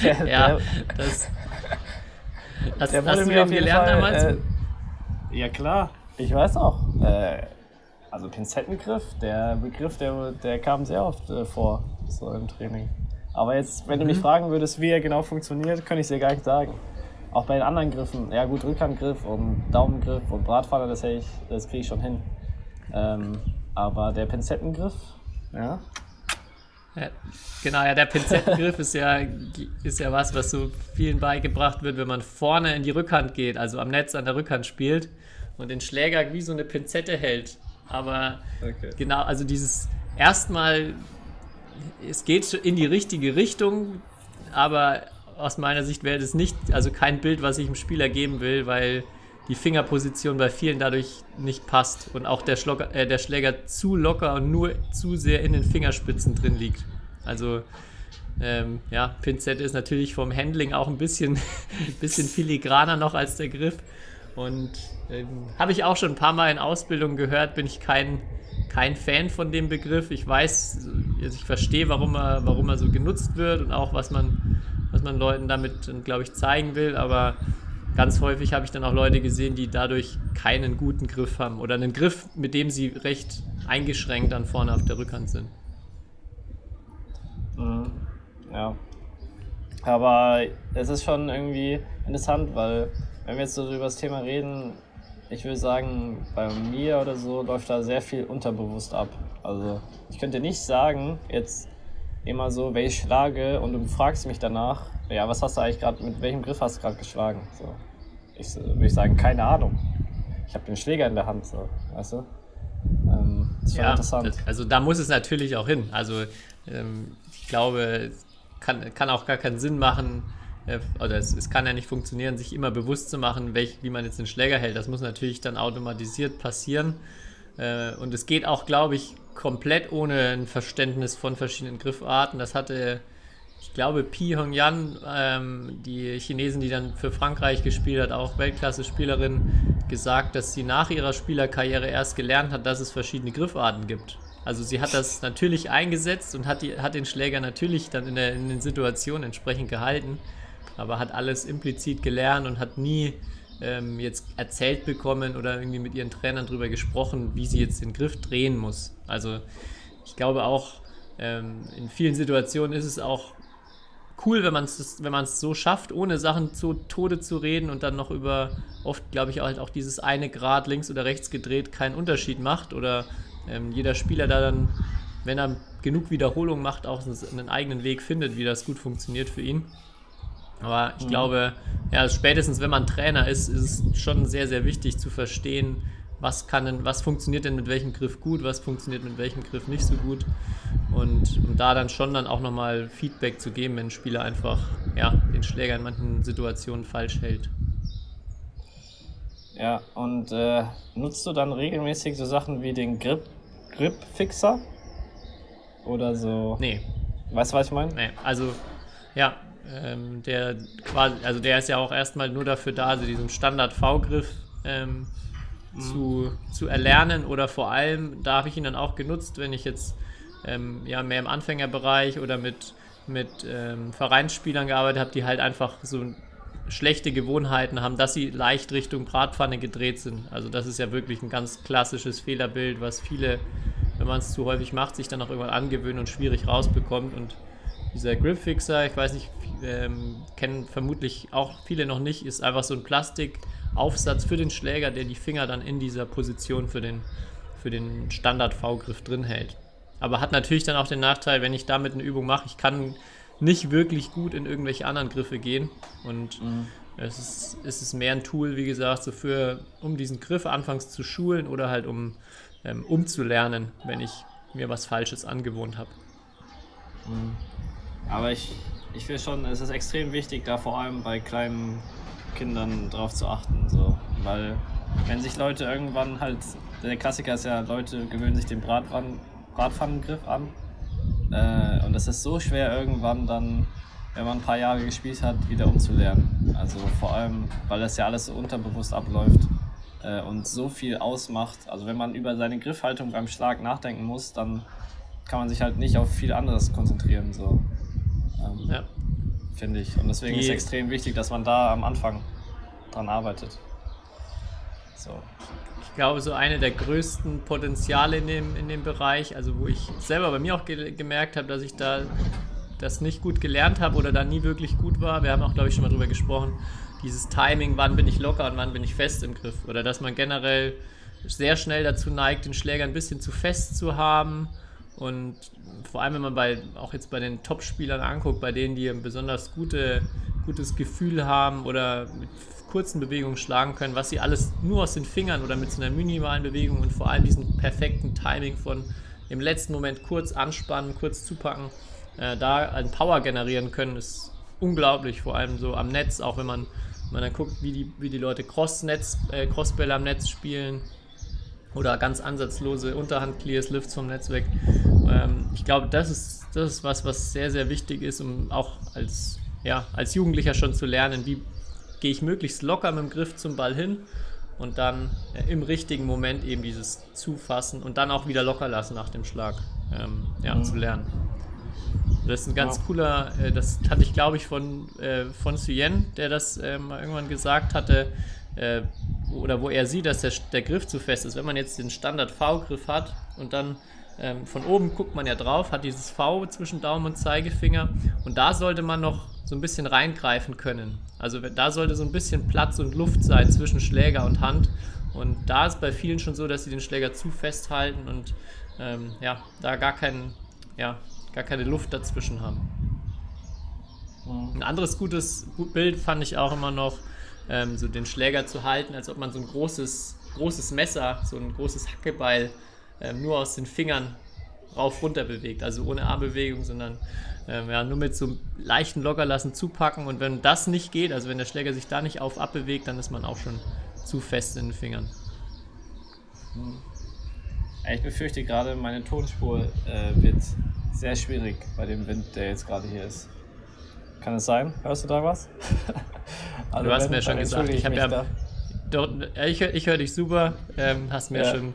Speaker 4: Der, ja, der, das. Hast, der hast du den gelernt Fall, damals? Äh,
Speaker 5: ja, klar. Ich weiß auch. Äh, also Pinzettengriff, der Begriff, der, der kam sehr oft äh, vor, so im Training. Aber jetzt, wenn du mich mhm. fragen würdest, wie er genau funktioniert, könnte ich dir gar nicht sagen. Auch bei den anderen Griffen, ja gut, Rückhandgriff und Daumengriff und Bratpfanne, das, das kriege ich schon hin. Ähm, aber der Pinzettengriff, ja.
Speaker 4: ja. Genau, ja, der Pinzettengriff ist ja, ist ja was, was so vielen beigebracht wird, wenn man vorne in die Rückhand geht, also am Netz an der Rückhand spielt und den Schläger wie so eine Pinzette hält. Aber okay. genau, also dieses erstmal, es geht in die richtige Richtung, aber aus meiner Sicht wäre das nicht, also kein Bild, was ich dem Spieler geben will, weil die Fingerposition bei vielen dadurch nicht passt und auch der, Schlocker, äh, der Schläger zu locker und nur zu sehr in den Fingerspitzen drin liegt. Also ähm, ja, Pinzette ist natürlich vom Handling auch ein bisschen, bisschen filigraner noch als der Griff. Und ähm, habe ich auch schon ein paar Mal in Ausbildung gehört, bin ich kein, kein Fan von dem Begriff. Ich weiß, also ich verstehe, warum er, warum er so genutzt wird und auch was man was man Leuten damit, glaube ich, zeigen will. Aber ganz häufig habe ich dann auch Leute gesehen, die dadurch keinen guten Griff haben oder einen Griff, mit dem sie recht eingeschränkt dann vorne auf der Rückhand sind.
Speaker 5: Mhm. Ja. Aber es ist schon irgendwie interessant, weil wenn wir jetzt so über das Thema reden, ich würde sagen, bei mir oder so läuft da sehr viel unterbewusst ab. Also ich könnte nicht sagen, jetzt immer so, ich schlage und du fragst mich danach, ja, was hast du eigentlich gerade, mit welchem Griff hast du gerade geschlagen? So. Ich würde ich sagen, keine Ahnung. Ich habe den Schläger in der Hand, so, weißt du?
Speaker 4: Ähm, das ist ja, interessant. Das, also da muss es natürlich auch hin. Also ähm, ich glaube, kann, kann auch gar keinen Sinn machen, oder es, es, kann ja nicht funktionieren, sich immer bewusst zu machen, welch, wie man jetzt den Schläger hält. Das muss natürlich dann automatisiert passieren. Äh, und es geht auch, glaube ich, komplett ohne ein Verständnis von verschiedenen Griffarten. Das hatte, ich glaube, Pi Hongyan, ähm, die Chinesin, die dann für Frankreich gespielt hat, auch Weltklasse-Spielerin, gesagt, dass sie nach ihrer Spielerkarriere erst gelernt hat, dass es verschiedene Griffarten gibt. Also sie hat das natürlich eingesetzt und hat, die, hat den Schläger natürlich dann in, der, in den Situationen entsprechend gehalten, aber hat alles implizit gelernt und hat nie ähm, jetzt erzählt bekommen oder irgendwie mit ihren Trainern darüber gesprochen, wie sie jetzt den Griff drehen muss. Also ich glaube auch, ähm, in vielen Situationen ist es auch cool, wenn man es wenn so schafft, ohne Sachen zu Tode zu reden und dann noch über oft, glaube ich, halt auch dieses eine Grad links oder rechts gedreht keinen Unterschied macht oder ähm, jeder Spieler da dann, wenn er genug Wiederholung macht, auch einen eigenen Weg findet, wie das gut funktioniert für ihn. Aber ich mhm. glaube, ja, spätestens wenn man Trainer ist, ist es schon sehr, sehr wichtig zu verstehen, was kann denn, was funktioniert denn mit welchem Griff gut, was funktioniert mit welchem Griff nicht so gut. Und um da dann schon dann auch nochmal Feedback zu geben, wenn ein Spieler einfach ja, den Schläger in manchen Situationen falsch hält.
Speaker 5: Ja, und äh, nutzt du dann regelmäßig so Sachen wie den Grip, Grip-Fixer? Oder so?
Speaker 4: Nee.
Speaker 5: Weißt du, was ich meine?
Speaker 4: Nee, also ja, ähm, der quasi, also der ist ja auch erstmal nur dafür da, also diesen Standard-V-Griff ähm, mhm. zu, zu erlernen oder vor allem, da habe ich ihn dann auch genutzt, wenn ich jetzt ähm, ja, mehr im Anfängerbereich oder mit, mit ähm, Vereinsspielern gearbeitet habe, die halt einfach so schlechte Gewohnheiten haben, dass sie leicht Richtung Bratpfanne gedreht sind. Also das ist ja wirklich ein ganz klassisches Fehlerbild, was viele, wenn man es zu häufig macht, sich dann auch irgendwann angewöhnen und schwierig rausbekommt und dieser Gripfixer, ich weiß nicht, ähm, kennen vermutlich auch viele noch nicht, ist einfach so ein Plastikaufsatz für den Schläger, der die Finger dann in dieser Position für den, für den Standard-V-Griff drin hält. Aber hat natürlich dann auch den Nachteil, wenn ich damit eine Übung mache, ich kann nicht wirklich gut in irgendwelche anderen Griffe gehen. Und es, ist, es ist mehr ein Tool, wie gesagt, so für, um diesen Griff anfangs zu schulen oder halt um ähm, umzulernen, wenn ich mir was Falsches angewohnt habe.
Speaker 5: Aber ich, ich will schon, es ist extrem wichtig, da vor allem bei kleinen Kindern drauf zu achten. So. Weil wenn sich Leute irgendwann halt, der Klassiker ist ja, Leute gewöhnen sich den Bratpfannen, Bratpfannengriff an. Äh, und es ist so schwer irgendwann dann, wenn man ein paar Jahre gespielt hat, wieder umzulernen. Also vor allem, weil das ja alles so unterbewusst abläuft äh, und so viel ausmacht. Also wenn man über seine Griffhaltung beim Schlag nachdenken muss, dann kann man sich halt nicht auf viel anderes konzentrieren. So. Ähm,
Speaker 4: Ja.
Speaker 5: Finde ich. Und deswegen
Speaker 4: Die-
Speaker 5: ist es extrem wichtig, dass man da am Anfang dran arbeitet. So.
Speaker 4: Ich glaube, so eine der größten Potenziale in dem, in dem Bereich, also wo ich selber bei mir auch ge gemerkt habe, dass ich da das nicht gut gelernt habe oder da nie wirklich gut war. Wir haben auch, glaube ich, schon mal drüber gesprochen, dieses Timing, wann bin ich locker und wann bin ich fest im Griff. Oder dass man generell sehr schnell dazu neigt, den Schläger ein bisschen zu fest zu haben. Und vor allem, wenn man bei, auch jetzt bei den Top-Spielern anguckt, bei denen, die ein besonders gute, gutes Gefühl haben oder mit kurzen Bewegungen schlagen können, was sie alles nur aus den Fingern oder mit so einer minimalen Bewegung und vor allem diesem perfekten Timing von im letzten Moment kurz anspannen, kurz zupacken, äh, da einen Power generieren können, ist unglaublich, vor allem so am Netz, auch wenn man, wenn man dann guckt, wie die, wie die Leute Cross-Netz, äh, Crossbälle am Netz spielen oder ganz ansatzlose Unterhand-Clears, Lifts vom Netz weg. Ähm, ich glaube, das ist, das ist was, was sehr, sehr wichtig ist, um auch als, ja, als Jugendlicher schon zu lernen, wie gehe ich möglichst locker mit dem Griff zum Ball hin und dann äh, im richtigen Moment eben dieses Zufassen und dann auch wieder locker lassen nach dem Schlag ähm, ja, zu lernen. Das ist ein ganz
Speaker 5: Ja.
Speaker 4: cooler, äh, das hatte ich glaube ich von, äh, von Suyen, der das äh, mal irgendwann gesagt hatte, äh, oder wo er sieht, dass der, der Griff zu fest ist. Wenn man jetzt den Standard V-Griff hat und dann ähm, von oben guckt man ja drauf, hat dieses V zwischen Daumen und Zeigefinger und da sollte man noch so ein bisschen reingreifen können. Also da sollte so ein bisschen Platz und Luft sein zwischen Schläger und Hand. Und da ist bei vielen schon so, dass sie den Schläger zu fest halten und ähm, ja, da gar, kein, ja, gar keine Luft dazwischen haben. Ein anderes gutes Bild fand ich auch immer noch, ähm, so den Schläger zu halten, als ob man so ein großes, großes Messer, so ein großes Hackebeil ähm, nur aus den Fingern rauf runter bewegt. Also ohne Armbewegung, sondern ähm, ja, nur mit so leichten Lockerlassen zupacken. Und wenn das nicht geht, also wenn der Schläger sich da nicht auf abbewegt, dann ist man auch schon zu fest in den Fingern.
Speaker 5: Ich befürchte gerade, meine Tonspur äh, wird sehr schwierig bei dem Wind, der jetzt gerade hier ist. Kann es sein? Hörst du da was? Also
Speaker 4: Du hast
Speaker 5: wenn,
Speaker 4: mir schon
Speaker 5: dann
Speaker 4: gesagt, ich habe ja
Speaker 5: da.
Speaker 4: Dort, äh, ich, ich höre dich super. Ähm, hast mir
Speaker 5: Ja.
Speaker 4: schon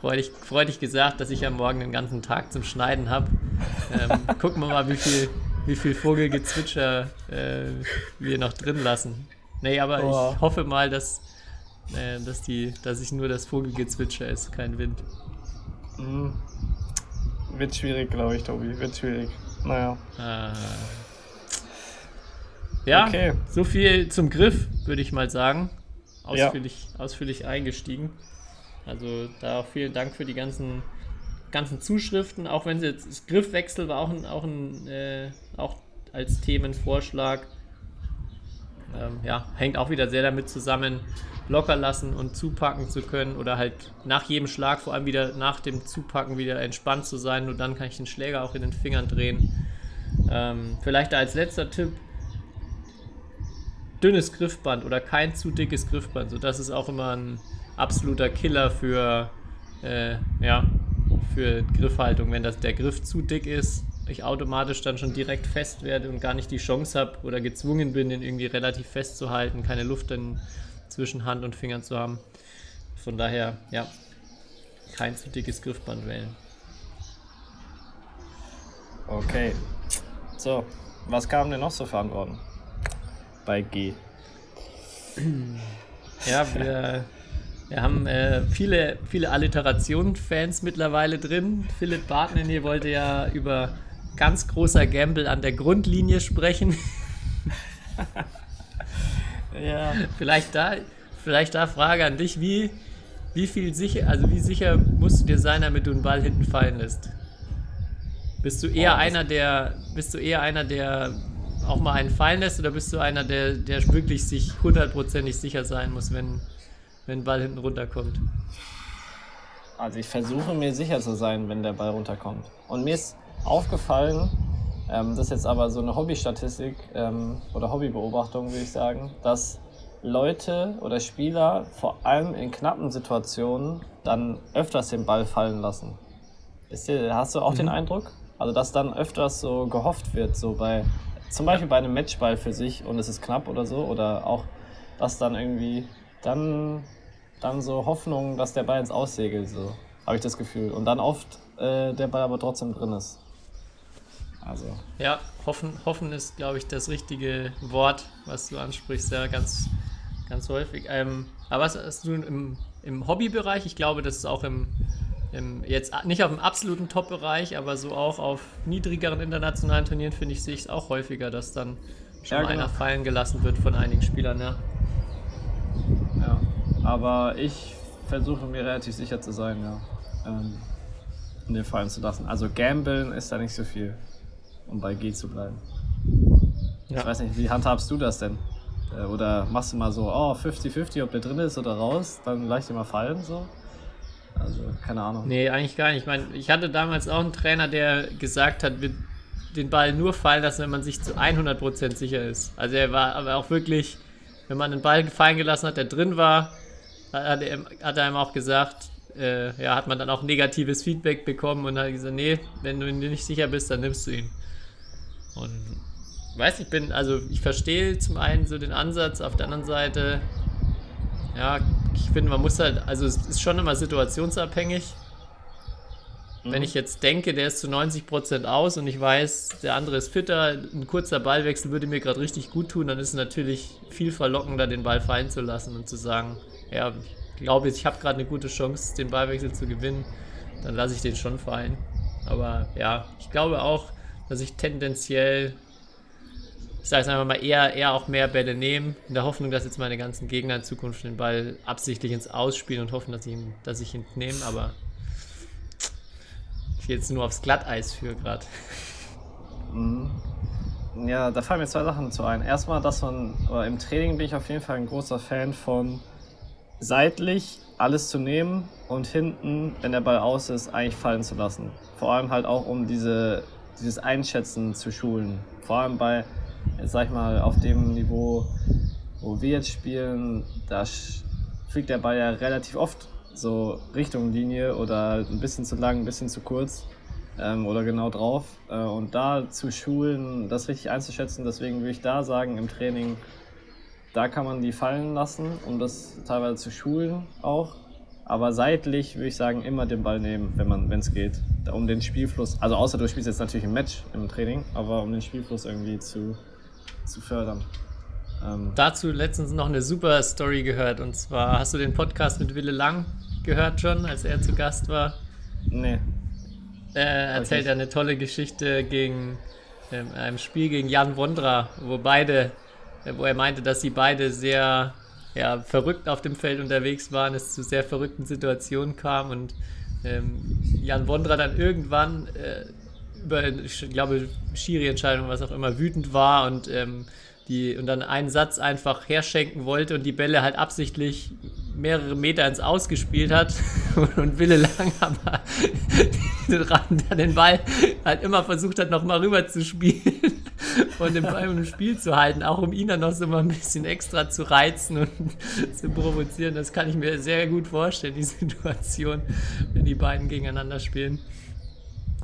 Speaker 4: freudig, freudig gesagt, dass ich am Morgen den ganzen Tag zum Schneiden habe. Ähm, gucken wir mal, wie viel, wie viel Vogelgezwitscher äh, wir noch drin lassen. Nee, aber
Speaker 5: Boah.
Speaker 4: ich hoffe mal, dass, äh, dass, die, dass ich nur das Vogelgezwitscher ist, kein Wind.
Speaker 5: Mhm. Wird schwierig, glaube ich, Tobi. Wird schwierig. Naja.
Speaker 4: Ah. Ja,
Speaker 5: Okay.
Speaker 4: so viel zum Griff, würde ich mal sagen. Ausführlich, ausführlich eingestiegen. Also da auch vielen Dank für die ganzen, ganzen Zuschriften. Auch wenn sie jetzt das Griffwechsel war auch ein, auch ein äh, auch als Themenvorschlag. Ähm, ja, hängt auch wieder sehr damit zusammen, locker lassen und zupacken zu können oder halt nach jedem Schlag, vor allem wieder nach dem Zupacken wieder entspannt zu sein. Nur dann kann ich den Schläger auch in den Fingern drehen. Ähm, vielleicht als letzter Tipp, dünnes Griffband oder kein zu dickes Griffband. So, das ist auch immer ein absoluter Killer für, äh, ja, für Griffhaltung. Wenn das, der Griff zu dick ist, ich automatisch dann schon direkt fest werde und gar nicht die Chance habe oder gezwungen bin, den irgendwie relativ fest zu halten, keine Luft dann zwischen Hand und Fingern zu haben. Von daher, ja, kein zu dickes Griffband wählen.
Speaker 5: Okay. So, was kam denn noch so für Antworten? Bei G.
Speaker 4: Ja, wir, wir haben äh, viele, viele Alliterationen-Fans mittlerweile drin. Philipp Bartnen hier wollte ja über ganz großer Gamble an der Grundlinie sprechen.
Speaker 5: Ja.
Speaker 4: vielleicht da, vielleicht da Frage an dich, wie, wie viel sicher, also wie sicher musst du dir sein, damit du einen Ball hinten fallen lässt? Bist du eher
Speaker 5: das-
Speaker 4: einer, der, bist du eher einer, der auch mal einen fallen lässt oder bist du einer, der, der wirklich sich hundertprozentig sicher sein muss, wenn, wenn ein Ball hinten runterkommt?
Speaker 5: Also ich versuche mir sicher zu sein, wenn der Ball runterkommt. Und mir ist aufgefallen, ähm, das ist jetzt aber so eine Hobbystatistik ähm, oder Hobbybeobachtung, würde ich sagen, dass Leute oder Spieler vor allem in knappen Situationen dann öfters den Ball fallen lassen. Ist hast du auch den Eindruck? Also dass dann öfters so gehofft wird, so bei zum Beispiel bei einem Matchball für sich und es ist knapp oder so, oder auch, dass dann irgendwie dann dann so Hoffnung, dass der Ball ins Aussegelt, so habe ich das Gefühl. Und dann oft äh, der Ball aber trotzdem drin ist. Also,
Speaker 4: Ja, hoffen, hoffen ist, glaube ich, das richtige Wort, was du ansprichst, ja, ganz, ganz häufig. Ähm, aber was hast du im, im Hobbybereich? Ich glaube, das ist auch im, im jetzt nicht auf dem absoluten Top-Bereich, aber so auch auf niedrigeren internationalen Turnieren, finde ich, sehe ich es auch häufiger, dass dann schon
Speaker 5: Ja, genau.
Speaker 4: einer fallen gelassen wird von einigen Spielern, ja.
Speaker 5: ja. Aber ich versuche mir relativ sicher zu sein, ja. Ähm, den fallen zu lassen. Also gambeln ist da nicht so viel, um bei G zu bleiben.
Speaker 4: Ja.
Speaker 5: Ich weiß nicht, wie handhabst du das denn? Äh, Oder machst du mal so, oh, 50-50, ob der drin ist oder raus, dann leicht immer fallen, so? Also, keine Ahnung.
Speaker 4: Nee, eigentlich gar nicht. Ich meine, ich hatte damals auch einen Trainer, der gesagt hat, wir den Ball nur fallen lassen, wenn man sich zu 100% sicher ist. Also er war aber auch wirklich, wenn man den Ball fallen gelassen hat, der drin war, hat er, hat er ihm auch gesagt, äh, ja, hat man dann auch negatives Feedback bekommen und hat gesagt, nee, wenn du nicht sicher bist, dann nimmst du ihn. Und weiß ich bin, also ich verstehe zum einen so den Ansatz, auf der anderen Seite, ja, ich finde, man muss halt, also es ist schon immer situationsabhängig. Wenn ich jetzt denke, der ist zu 90% aus und ich weiß, der andere ist fitter, ein kurzer Ballwechsel würde mir gerade richtig gut tun, dann ist es natürlich viel verlockender, den Ball fallen zu lassen und zu sagen, ja, ich glaube, ich habe gerade eine gute Chance, den Ballwechsel zu gewinnen, dann lasse ich den schon fallen. Aber ja, ich glaube auch, dass ich tendenziell, ich sage es einfach mal, eher, eher auch mehr Bälle nehme, in der Hoffnung, dass jetzt meine ganzen Gegner in Zukunft den Ball absichtlich ins Ausspielen und hoffen, dass ich ihn, dass ich ihn nehme, aber ich jetzt nur aufs Glatteis für gerade.
Speaker 5: Ja, da fallen mir zwei Sachen zu ein. Erstmal, dass man, im Training bin ich auf jeden Fall ein großer Fan von seitlich alles zu nehmen und hinten, wenn der Ball aus ist, eigentlich fallen zu lassen. Vor allem halt auch, um diese, dieses Einschätzen zu schulen. Vor allem bei, jetzt sag ich mal, auf dem Niveau, wo wir jetzt spielen, da fliegt der Ball ja relativ oft so Richtung Linie oder ein bisschen zu lang, ein bisschen zu kurz ähm, oder genau drauf. Äh, und da zu schulen, das richtig einzuschätzen, deswegen würde ich da sagen, im Training, da kann man die fallen lassen, um das teilweise zu schulen auch. Aber seitlich würde ich sagen, immer den Ball nehmen, wenn es geht. Um den Spielfluss, also außer du spielst jetzt natürlich im Match im Training, aber um den Spielfluss irgendwie zu, zu fördern. Ähm,
Speaker 4: Dazu letztens noch eine super Story gehört und zwar hast du den Podcast mit Wille Lang gehört schon, als er zu Gast war.
Speaker 5: nee.
Speaker 4: Äh, erzählt er eine tolle Geschichte gegen ähm, einem Spiel gegen Jan Wondra, wo beide, äh, wo er meinte, dass sie beide sehr ja, verrückt auf dem Feld unterwegs waren, es zu sehr verrückten Situationen kam und ähm, Jan Wondra dann irgendwann äh, über, ich glaube, Schiri-Entscheidung, was auch immer, wütend war und ähm, die und dann einen Satz einfach herschenken wollte und die Bälle halt absichtlich mehrere Meter ins Ausgespielt hat und Wille Lang aber den Ball halt immer versucht hat, nochmal rüber zu spielen und den Ball im Spiel zu halten, auch um ihn dann noch so mal ein bisschen extra zu reizen und zu provozieren. Das kann ich mir sehr gut vorstellen, die Situation, wenn die beiden gegeneinander spielen.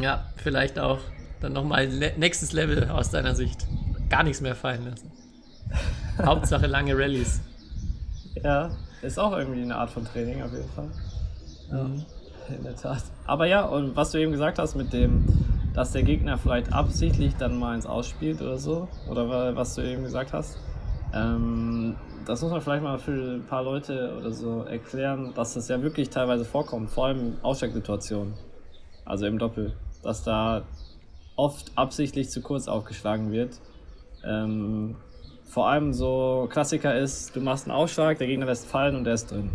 Speaker 4: Ja, vielleicht auch dann nochmal nächstes Level aus deiner Sicht. Gar nichts mehr fallen lassen. Hauptsache lange Rallyes.
Speaker 5: Ja, ist auch irgendwie eine Art von Training auf jeden Fall. Ja, in der Tat. Aber ja, und was du eben gesagt hast mit dem, dass der Gegner vielleicht absichtlich dann mal ins Ausspielt oder so, oder wa- was du eben gesagt hast, ähm, das muss man vielleicht mal für ein paar Leute oder so erklären, dass das ja wirklich teilweise vorkommt, vor allem in Ausstecksituationen, also im Doppel, dass da oft absichtlich zu kurz aufgeschlagen wird. Ähm, vor allem so Klassiker ist, du machst einen Ausschlag, der Gegner lässt fallen und der ist drin.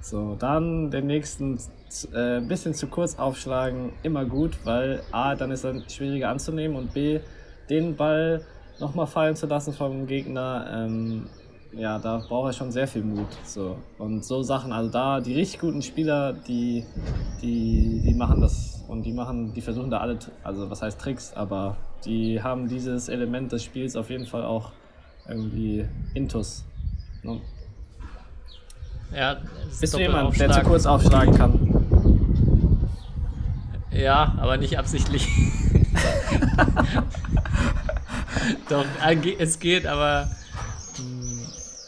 Speaker 5: So, dann den nächsten äh, bisschen zu kurz aufschlagen, immer gut, weil A, dann ist er schwieriger anzunehmen und B, den Ball nochmal fallen zu lassen vom Gegner, ähm, ja, da braucht er schon sehr viel Mut. So. Und so Sachen, also da, die richtig guten Spieler, die, die, die machen das und die machen, die versuchen da alle, also was heißt Tricks, aber die haben dieses Element des Spiels auf jeden Fall auch irgendwie intus. Ne?
Speaker 4: Ja,
Speaker 5: Bist du jemand, der zu kurz aufschlagen kann?
Speaker 4: Ja, aber nicht absichtlich. Doch, es geht, aber hm,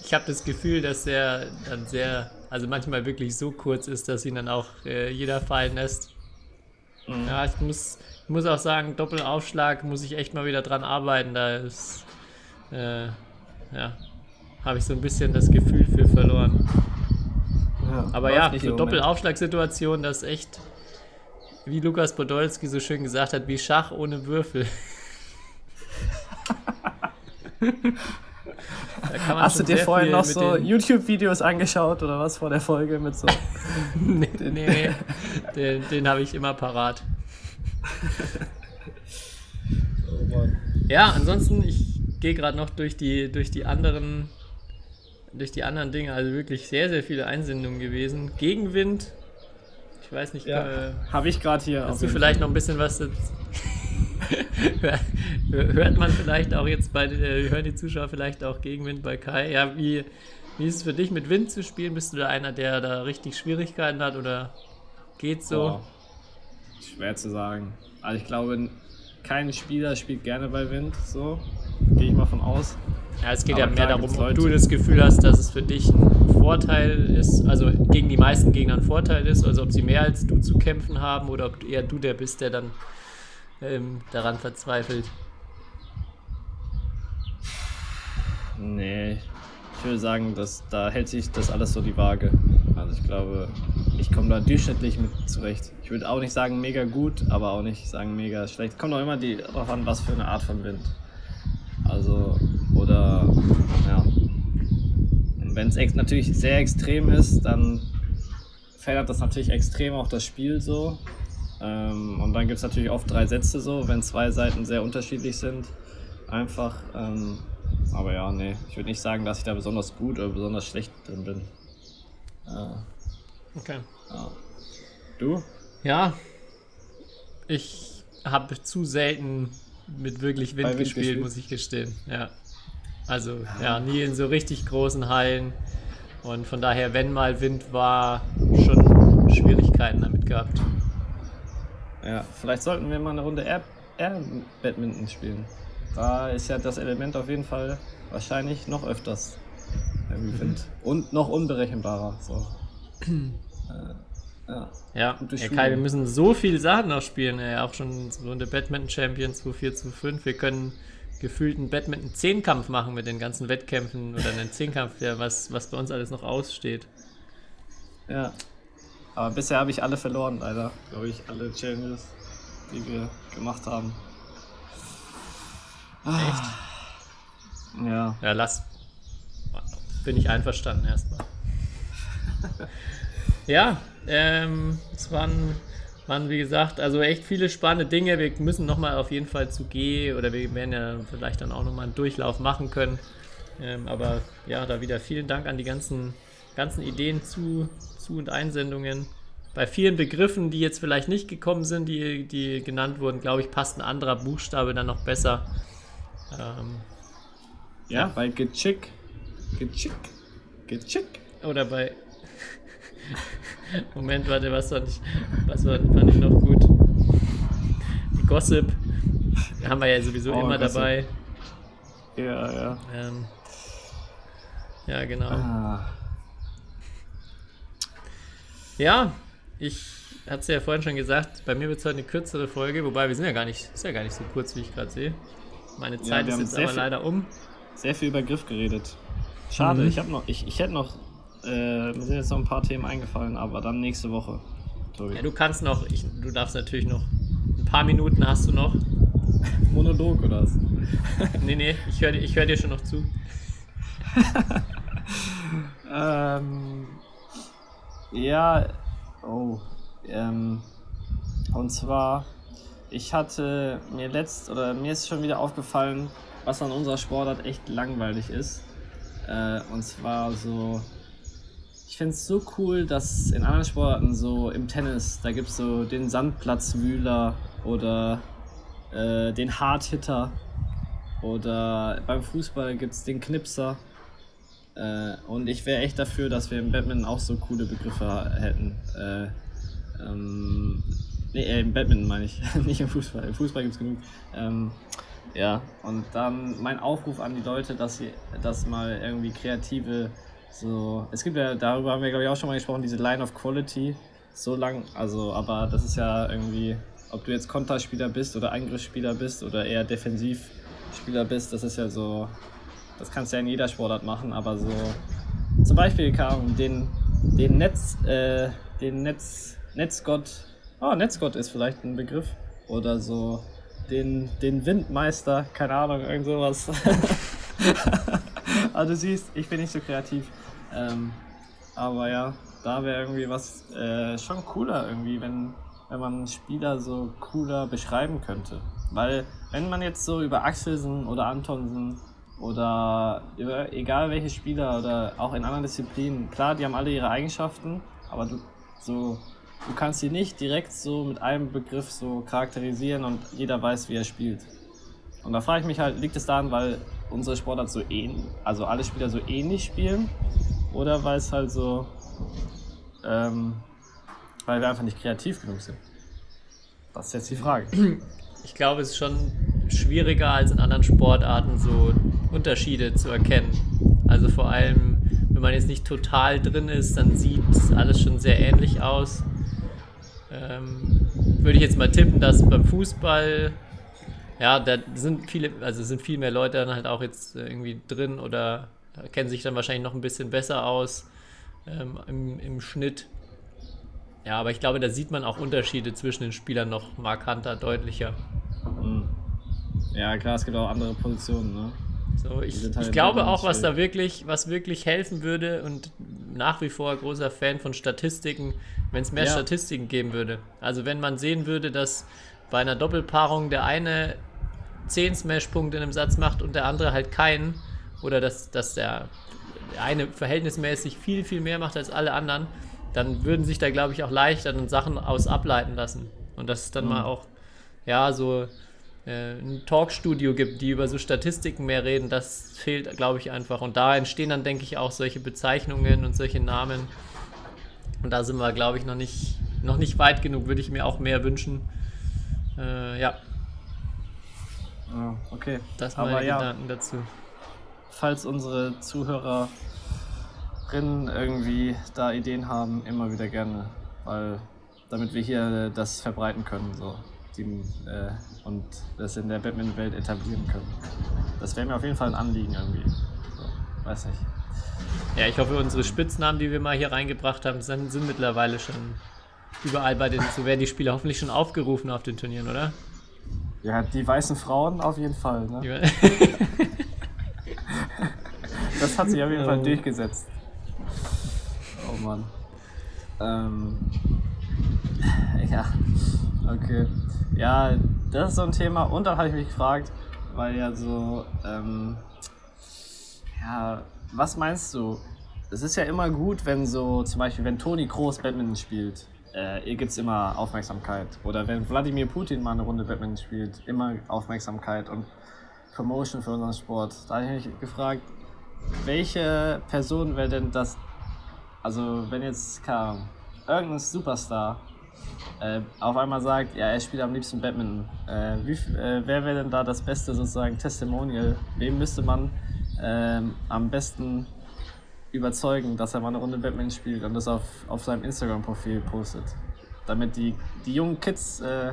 Speaker 4: ich habe das Gefühl, dass er dann sehr, also manchmal wirklich so kurz ist, dass ihn dann auch äh, jeder fallen lässt. Mhm. Ja, ich muss, ich muss auch sagen, Doppelaufschlag muss ich echt mal wieder dran arbeiten. Da ist, äh, ja, habe ich so ein bisschen das Gefühl für verloren. Ja, Aber ja, so Doppelaufschlagssituation, das ist echt, wie Lukas Podolski so schön gesagt hat, wie Schach ohne Würfel.
Speaker 5: Hast du dir vorhin noch so YouTube-Videos angeschaut oder was vor der Folge mit so?
Speaker 4: nee, nee, den, den habe ich immer parat. oh ja, ansonsten, ich gehe gerade noch durch die, durch die anderen durch die anderen Dinge, also wirklich sehr, sehr viele Einsendungen gewesen. Gegenwind, ich weiß nicht,
Speaker 5: ja, äh, habe ich gerade hier.
Speaker 4: Hast du vielleicht noch ein bisschen was hört man vielleicht auch jetzt bei, äh, hören die Zuschauer vielleicht auch Gegenwind bei Kai. Ja, wie, wie ist es für dich mit Wind zu spielen? Bist du da einer, der da richtig Schwierigkeiten hat oder geht so? Boah.
Speaker 5: Schwer zu sagen. Also ich glaube, kein Spieler spielt gerne bei Wind, so gehe ich mal von aus.
Speaker 4: Ja, es geht Aber ja mehr darum, ob du das Gefühl hast, dass es für dich ein Vorteil ist, also gegen die meisten Gegner ein Vorteil ist, also ob sie mehr als du zu kämpfen haben oder ob eher du der bist, der dann ähm, daran verzweifelt.
Speaker 5: Nee, ich würde sagen, dass da hält sich das alles so die Waage. Also ich glaube, ich komme da durchschnittlich mit zurecht. Ich würde auch nicht sagen mega gut, aber auch nicht sagen mega schlecht. Kommt auch immer die, darauf an, was für eine Art von Wind. Also, oder, ja. Wenn es natürlich sehr extrem ist, dann verändert das natürlich extrem auch das Spiel so. Ähm, und dann gibt es natürlich oft drei Sätze so, wenn zwei Seiten sehr unterschiedlich sind. Einfach, ähm, aber ja, nee, ich würde nicht sagen, dass ich da besonders gut oder besonders schlecht drin bin.
Speaker 4: Äh, okay.
Speaker 5: Ja. Du?
Speaker 4: Ja, ich habe zu selten mit wirklich Wind, Wind gespielt, gespielt, muss ich gestehen. Ja. Also, ja, nie in so richtig großen Hallen. Und von daher, wenn mal Wind war, schon Schwierigkeiten damit gehabt.
Speaker 5: Ja, vielleicht sollten wir mal eine Runde Air, Air Badminton spielen. Da ist ja das Element auf jeden Fall wahrscheinlich noch öfters irgendwie Wind. Und noch unberechenbarer. So.
Speaker 4: äh, ja, ja, ja Kai, wir müssen so viele Sachen noch spielen. Ey. Auch schon so eine Badminton Champions 2-4 zu 5. Wir können gefühlt einen Badminton 10-Kampf machen mit den ganzen Wettkämpfen oder einen 10-Kampf, ja, was, was bei uns alles noch aussteht.
Speaker 5: Ja. Aber bisher habe ich alle verloren, leider. Glaube ich, alle Challenges, die wir gemacht haben.
Speaker 4: Echt? Ja. Ja, lass. Bin ich einverstanden erstmal. ja, ähm, es waren, waren, wie gesagt, also echt viele spannende Dinge. Wir müssen nochmal auf jeden Fall zu G oder wir werden ja vielleicht dann auch nochmal einen Durchlauf machen können. Ähm, aber ja, da wieder vielen Dank an die ganzen, ganzen Ideen zu, zu und Einsendungen. Bei vielen Begriffen, die jetzt vielleicht nicht gekommen sind, die, die genannt wurden, glaube ich, passt ein anderer Buchstabe dann noch besser. Ähm,
Speaker 5: ja, ja, bei Getschick. Getschick. Getschick.
Speaker 4: Oder bei Moment, warte, was fand ich, was fand ich noch gut? Die Gossip. Haben wir ja sowieso oh, immer Gossip. dabei.
Speaker 5: Ja, ja.
Speaker 4: Ähm, ja, genau. Ah. Ja, ich hatte es ja vorhin schon gesagt, bei mir wird es heute eine kürzere Folge, wobei wir sind ja gar nicht, ist ja gar nicht so kurz, wie ich gerade sehe. Meine Zeit ja, ist jetzt aber viel, leider um.
Speaker 5: Sehr viel über Griff geredet. Schade, mhm. ich, noch, ich, ich hätte noch äh, mir sind jetzt noch ein paar Themen eingefallen, aber dann nächste Woche.
Speaker 4: Tobi. Ja, du kannst noch, ich, du darfst natürlich noch. Ein paar Minuten hast du noch.
Speaker 5: Monolog oder was?
Speaker 4: nee, nee, ich höre ich hör dir schon noch zu.
Speaker 5: ähm, Ja, oh. Ähm, und zwar, ich hatte mir letzt, oder mir ist schon wieder aufgefallen, was an unserer Sportart echt langweilig ist. Äh, und zwar so, ich finde es so cool, dass in anderen Sportarten, so im Tennis, da gibt es so den Sandplatzwühler oder äh, den Hardhitter oder beim Fußball gibt es den Knipser. Äh, und ich wäre echt dafür, dass wir im Badminton auch so coole Begriffe hätten. Äh, ähm, nee, äh, im Badminton meine ich, nicht im Fußball. Im Fußball gibt es genug. Ähm, ja, und dann mein Aufruf an die Leute, dass sie das mal irgendwie kreative, so, es gibt ja, darüber haben wir glaube ich auch schon mal gesprochen, diese Line of Quality, so lang, also, aber das ist ja irgendwie, ob du jetzt Konterspieler bist oder Angriffsspieler bist oder eher Defensivspieler bist, das ist ja so, das kannst du ja in jeder Sportart machen, aber so, zum Beispiel, kam den, den Netz, äh, den Netz, Netzgott, oh, Netzgott ist vielleicht ein Begriff, oder so, den, den Windmeister, keine Ahnung, irgend sowas. also du siehst, ich bin nicht so kreativ. Ähm, aber ja, da wäre irgendwie was äh, schon cooler irgendwie, wenn, wenn man Spieler so cooler beschreiben könnte. Weil wenn man jetzt so über Axelsen oder Antonsen oder egal welche Spieler oder auch in anderen Disziplinen, klar, die haben alle ihre Eigenschaften, aber du, so du kannst sie nicht direkt so mit einem Begriff so charakterisieren und jeder weiß, wie er spielt. Und da frage ich mich halt, liegt es daran, weil unsere Sportart so ähnlich, also alle Spieler so ähnlich spielen? Oder weil es halt so, ähm, weil wir einfach nicht kreativ genug sind? Das ist jetzt die Frage.
Speaker 4: Ich glaube, es ist schon schwieriger als in anderen Sportarten so Unterschiede zu erkennen. Also vor allem, wenn man jetzt nicht total drin ist, dann sieht alles schon sehr ähnlich aus ähm, würde ich jetzt mal tippen, dass beim Fußball, ja, da sind viele, also sind viel mehr Leute dann halt auch jetzt äh, irgendwie drin oder kennen sich dann wahrscheinlich noch ein bisschen besser aus ähm, im, im Schnitt. Ja, aber ich glaube, da sieht man auch Unterschiede zwischen den Spielern noch markanter, deutlicher.
Speaker 5: Hm. Ja, klar, es gibt auch andere Positionen, ne?
Speaker 4: So, ich, halt ich glaube auch, was da wirklich, was wirklich helfen würde und nach wie vor großer Fan von Statistiken, wenn es mehr ja. Statistiken geben würde. Also wenn man sehen würde, dass bei einer Doppelpaarung der eine 10 Smash-Punkte in einem Satz macht und der andere halt keinen, oder dass, dass der eine verhältnismäßig viel, viel mehr macht als alle anderen, dann würden sich da, glaube ich, auch leichter dann Sachen aus ableiten lassen. Und das ist dann mhm. mal auch, ja, so ein Talkstudio gibt, die über so Statistiken mehr reden, das fehlt, glaube ich, einfach. Und da entstehen dann, denke ich, auch solche Bezeichnungen und solche Namen. Und da sind wir, glaube ich, noch nicht, noch nicht weit genug, würde ich mir auch mehr wünschen. Äh, ja.
Speaker 5: Oh, okay.
Speaker 4: Das meine Aber ja, Gedanken dazu.
Speaker 5: Falls unsere Zuhörerinnen irgendwie da Ideen haben, immer wieder gerne, weil damit wir hier das verbreiten können. So die, äh, und das in der Batman-Welt etablieren können. Das wäre mir auf jeden Fall ein Anliegen irgendwie. So, weiß nicht.
Speaker 4: Ja, ich hoffe, unsere Spitznamen, die wir mal hier reingebracht haben, sind, sind mittlerweile schon überall bei den, so werden die Spieler hoffentlich schon aufgerufen auf den Turnieren, oder?
Speaker 5: Ja, die weißen Frauen auf jeden Fall. Ne? das hat sich auf jeden Fall oh. durchgesetzt. Oh Mann. Ähm, ja, okay. Ja, das ist so ein Thema. Und dann habe ich mich gefragt, weil ja so, ähm, ja, was meinst du? Es ist ja immer gut, wenn so, zum Beispiel, wenn Toni Kroos Badminton spielt, äh, gibt es immer Aufmerksamkeit. Oder wenn Wladimir Putin mal eine Runde Badminton spielt, immer Aufmerksamkeit und Promotion für unseren Sport. Da habe ich mich gefragt, welche Person wäre denn das, also wenn jetzt kam, irgendein Superstar äh, auf einmal sagt, ja, er spielt am liebsten Badminton. Äh, wie, äh, wer wäre denn da das beste sozusagen Testimonial? Wem müsste man ähm, am besten überzeugen, dass er mal eine Runde Badminton spielt und das auf, auf seinem Instagram-Profil postet? Damit die, die jungen Kids äh,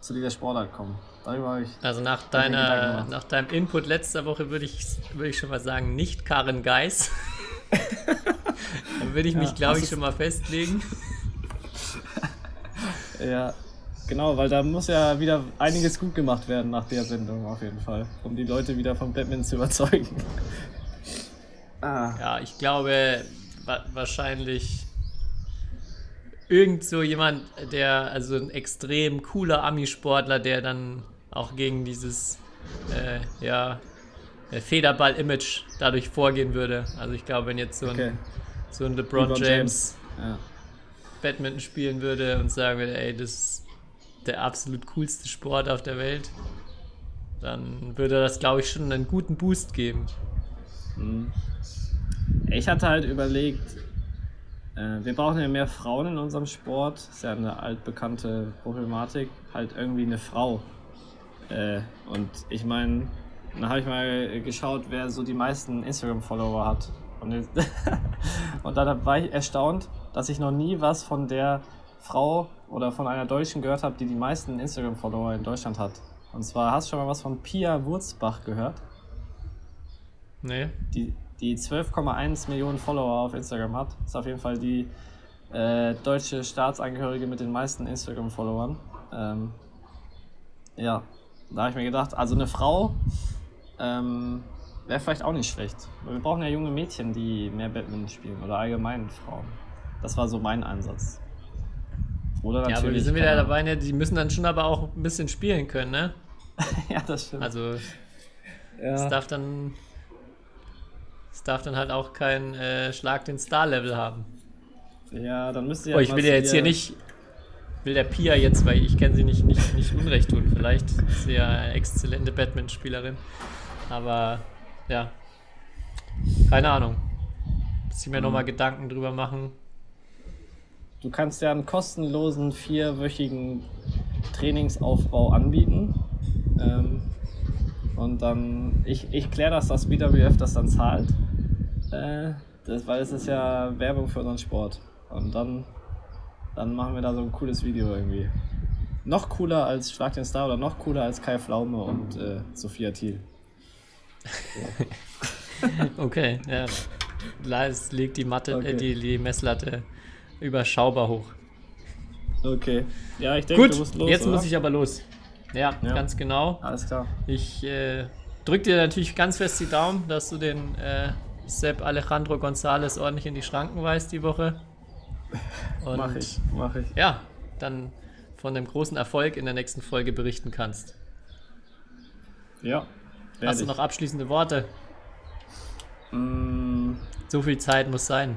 Speaker 5: zu dieser Sportart kommen.
Speaker 4: Darüber ich also nach, deiner, nach deinem Input letzter Woche würde ich, würd ich schon mal sagen, nicht Karen Geis. Dann würde ich mich, ja, glaube ich, schon mal festlegen.
Speaker 5: Ja, genau, weil da muss ja wieder einiges gut gemacht werden nach der Sendung auf jeden Fall, um die Leute wieder vom Batman zu überzeugen.
Speaker 4: ah. Ja, ich glaube wa wahrscheinlich irgend so jemand, der, also ein extrem cooler Ami-Sportler, der dann auch gegen dieses, äh, ja, äh, Federball-Image dadurch vorgehen würde. Also ich glaube, wenn jetzt so ein,
Speaker 5: Okay.
Speaker 4: so ein LeBron
Speaker 5: LeBron
Speaker 4: James,
Speaker 5: Ja.
Speaker 4: Badminton spielen würde und sagen würde, ey, das ist der absolut coolste Sport auf der Welt, dann würde das, glaube ich, schon einen guten Boost geben.
Speaker 5: Ich hatte halt überlegt, äh, wir brauchen ja mehr Frauen in unserem Sport. Ist ja eine altbekannte Problematik. Halt irgendwie eine Frau. Äh, und ich meine, dann habe ich mal geschaut, wer so die meisten Instagram-Follower hat. Und, und dann war ich erstaunt, dass ich noch nie was von der Frau oder von einer Deutschen gehört habe, die die meisten Instagram-Follower in Deutschland hat. Und zwar hast du schon mal was von Pia Wurzbach gehört?
Speaker 4: Nee?
Speaker 5: die, die 12,1 Millionen Follower auf Instagram hat. Ist auf jeden Fall die äh, deutsche Staatsangehörige mit den meisten Instagram-Followern. Ähm, ja, da habe ich mir gedacht, also eine Frau ähm, wäre vielleicht auch nicht schlecht. Weil Wir brauchen ja junge Mädchen, die mehr Badminton spielen oder allgemein Frauen. Das war so mein Ansatz. Oder
Speaker 4: Ja,
Speaker 5: natürlich.
Speaker 4: aber wir sind wieder dabei, ne? die müssen dann schon aber auch ein bisschen spielen können, ne?
Speaker 5: Ja, das stimmt.
Speaker 4: Also es
Speaker 5: ja.
Speaker 4: darf dann es darf dann halt auch kein äh, Schlag den Star-Level haben.
Speaker 5: ja, dann müsst ihr
Speaker 4: Oh, ich will ja jetzt hier nicht, will der Pia jetzt, weil ich kenne sie nicht, nicht, nicht unrecht tun. Vielleicht ist sie ja eine exzellente Badminton-Spielerin. Aber ja, keine Ahnung. Muss ich mir nochmal
Speaker 5: Mhm.
Speaker 4: Gedanken drüber machen.
Speaker 5: Du kannst ja einen kostenlosen vierwöchigen Trainingsaufbau anbieten. Ähm, und dann, ich, ich kläre das, dass BWF das dann zahlt. Äh, das, weil es ist ja Werbung für unseren Sport. Und dann, dann machen wir da so ein cooles Video irgendwie. Noch cooler als Schlag den Star oder noch cooler als Kai Pflaume und äh, Sophia Thiel.
Speaker 4: Okay, ja. Es legt die Matte,
Speaker 5: Okay.
Speaker 4: äh, die, die Messlatte überschaubar hoch.
Speaker 5: Okay. Ja, ich denke,
Speaker 4: Gut,
Speaker 5: du musst los.
Speaker 4: jetzt
Speaker 5: oder?
Speaker 4: muss ich aber los. Ja,
Speaker 5: Ja.
Speaker 4: ganz genau.
Speaker 5: Alles klar.
Speaker 4: Ich äh, drück dir natürlich ganz fest die Daumen, dass du den äh, Sepp Alejandro González ordentlich in die Schranken weist die Woche. Und
Speaker 5: Mach ich, mach ich.
Speaker 4: ja, dann von dem großen Erfolg in der nächsten Folge berichten kannst.
Speaker 5: Ja.
Speaker 4: Hast du
Speaker 5: ich.
Speaker 4: noch abschließende Worte?
Speaker 5: Mm,
Speaker 4: So viel Zeit muss sein.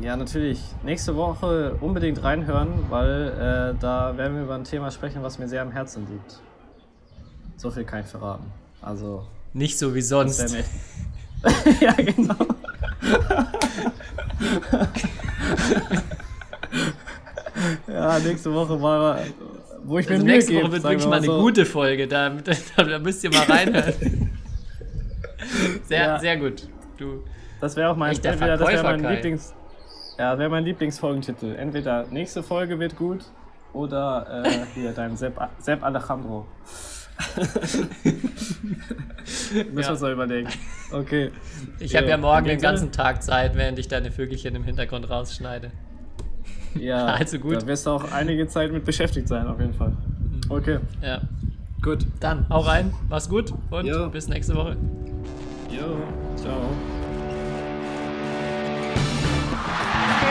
Speaker 5: Ja, natürlich. Nächste Woche unbedingt reinhören, weil äh, da werden wir über ein Thema sprechen, was mir sehr am Herzen liegt. So viel kann ich verraten. Also,
Speaker 4: Nicht so wie sonst.
Speaker 5: ja, genau. ja, nächste Woche mal, wo ich mir
Speaker 4: Also
Speaker 5: Mühe
Speaker 4: nächste Woche wird wirklich
Speaker 5: wir
Speaker 4: mal eine
Speaker 5: so.
Speaker 4: gute Folge. Da, da, da müsst ihr mal reinhören. Sehr,
Speaker 5: Ja.
Speaker 4: sehr gut. Du,
Speaker 5: Das wäre auch mein, entweder das wäre mein. Lieblings, ja, wäre mein Lieblingsfolgentitel. Entweder nächste Folge wird gut oder äh, hier dein Sepp, Sepp Alejandro. Müssen wir uns mal überlegen. Okay.
Speaker 4: ich habe
Speaker 5: Ja,
Speaker 4: morgen den ganzen Tag Zeit, während ich deine Vögelchen im Hintergrund rausschneide.
Speaker 5: Ja,
Speaker 4: Also gut.
Speaker 5: Da wirst du auch einige Zeit mit beschäftigt sein, auf jeden Fall. Okay,
Speaker 4: Ja.
Speaker 5: gut.
Speaker 4: Dann, hau rein, mach's gut und
Speaker 5: Jo.
Speaker 4: bis nächste Woche.
Speaker 5: Jo, ciao.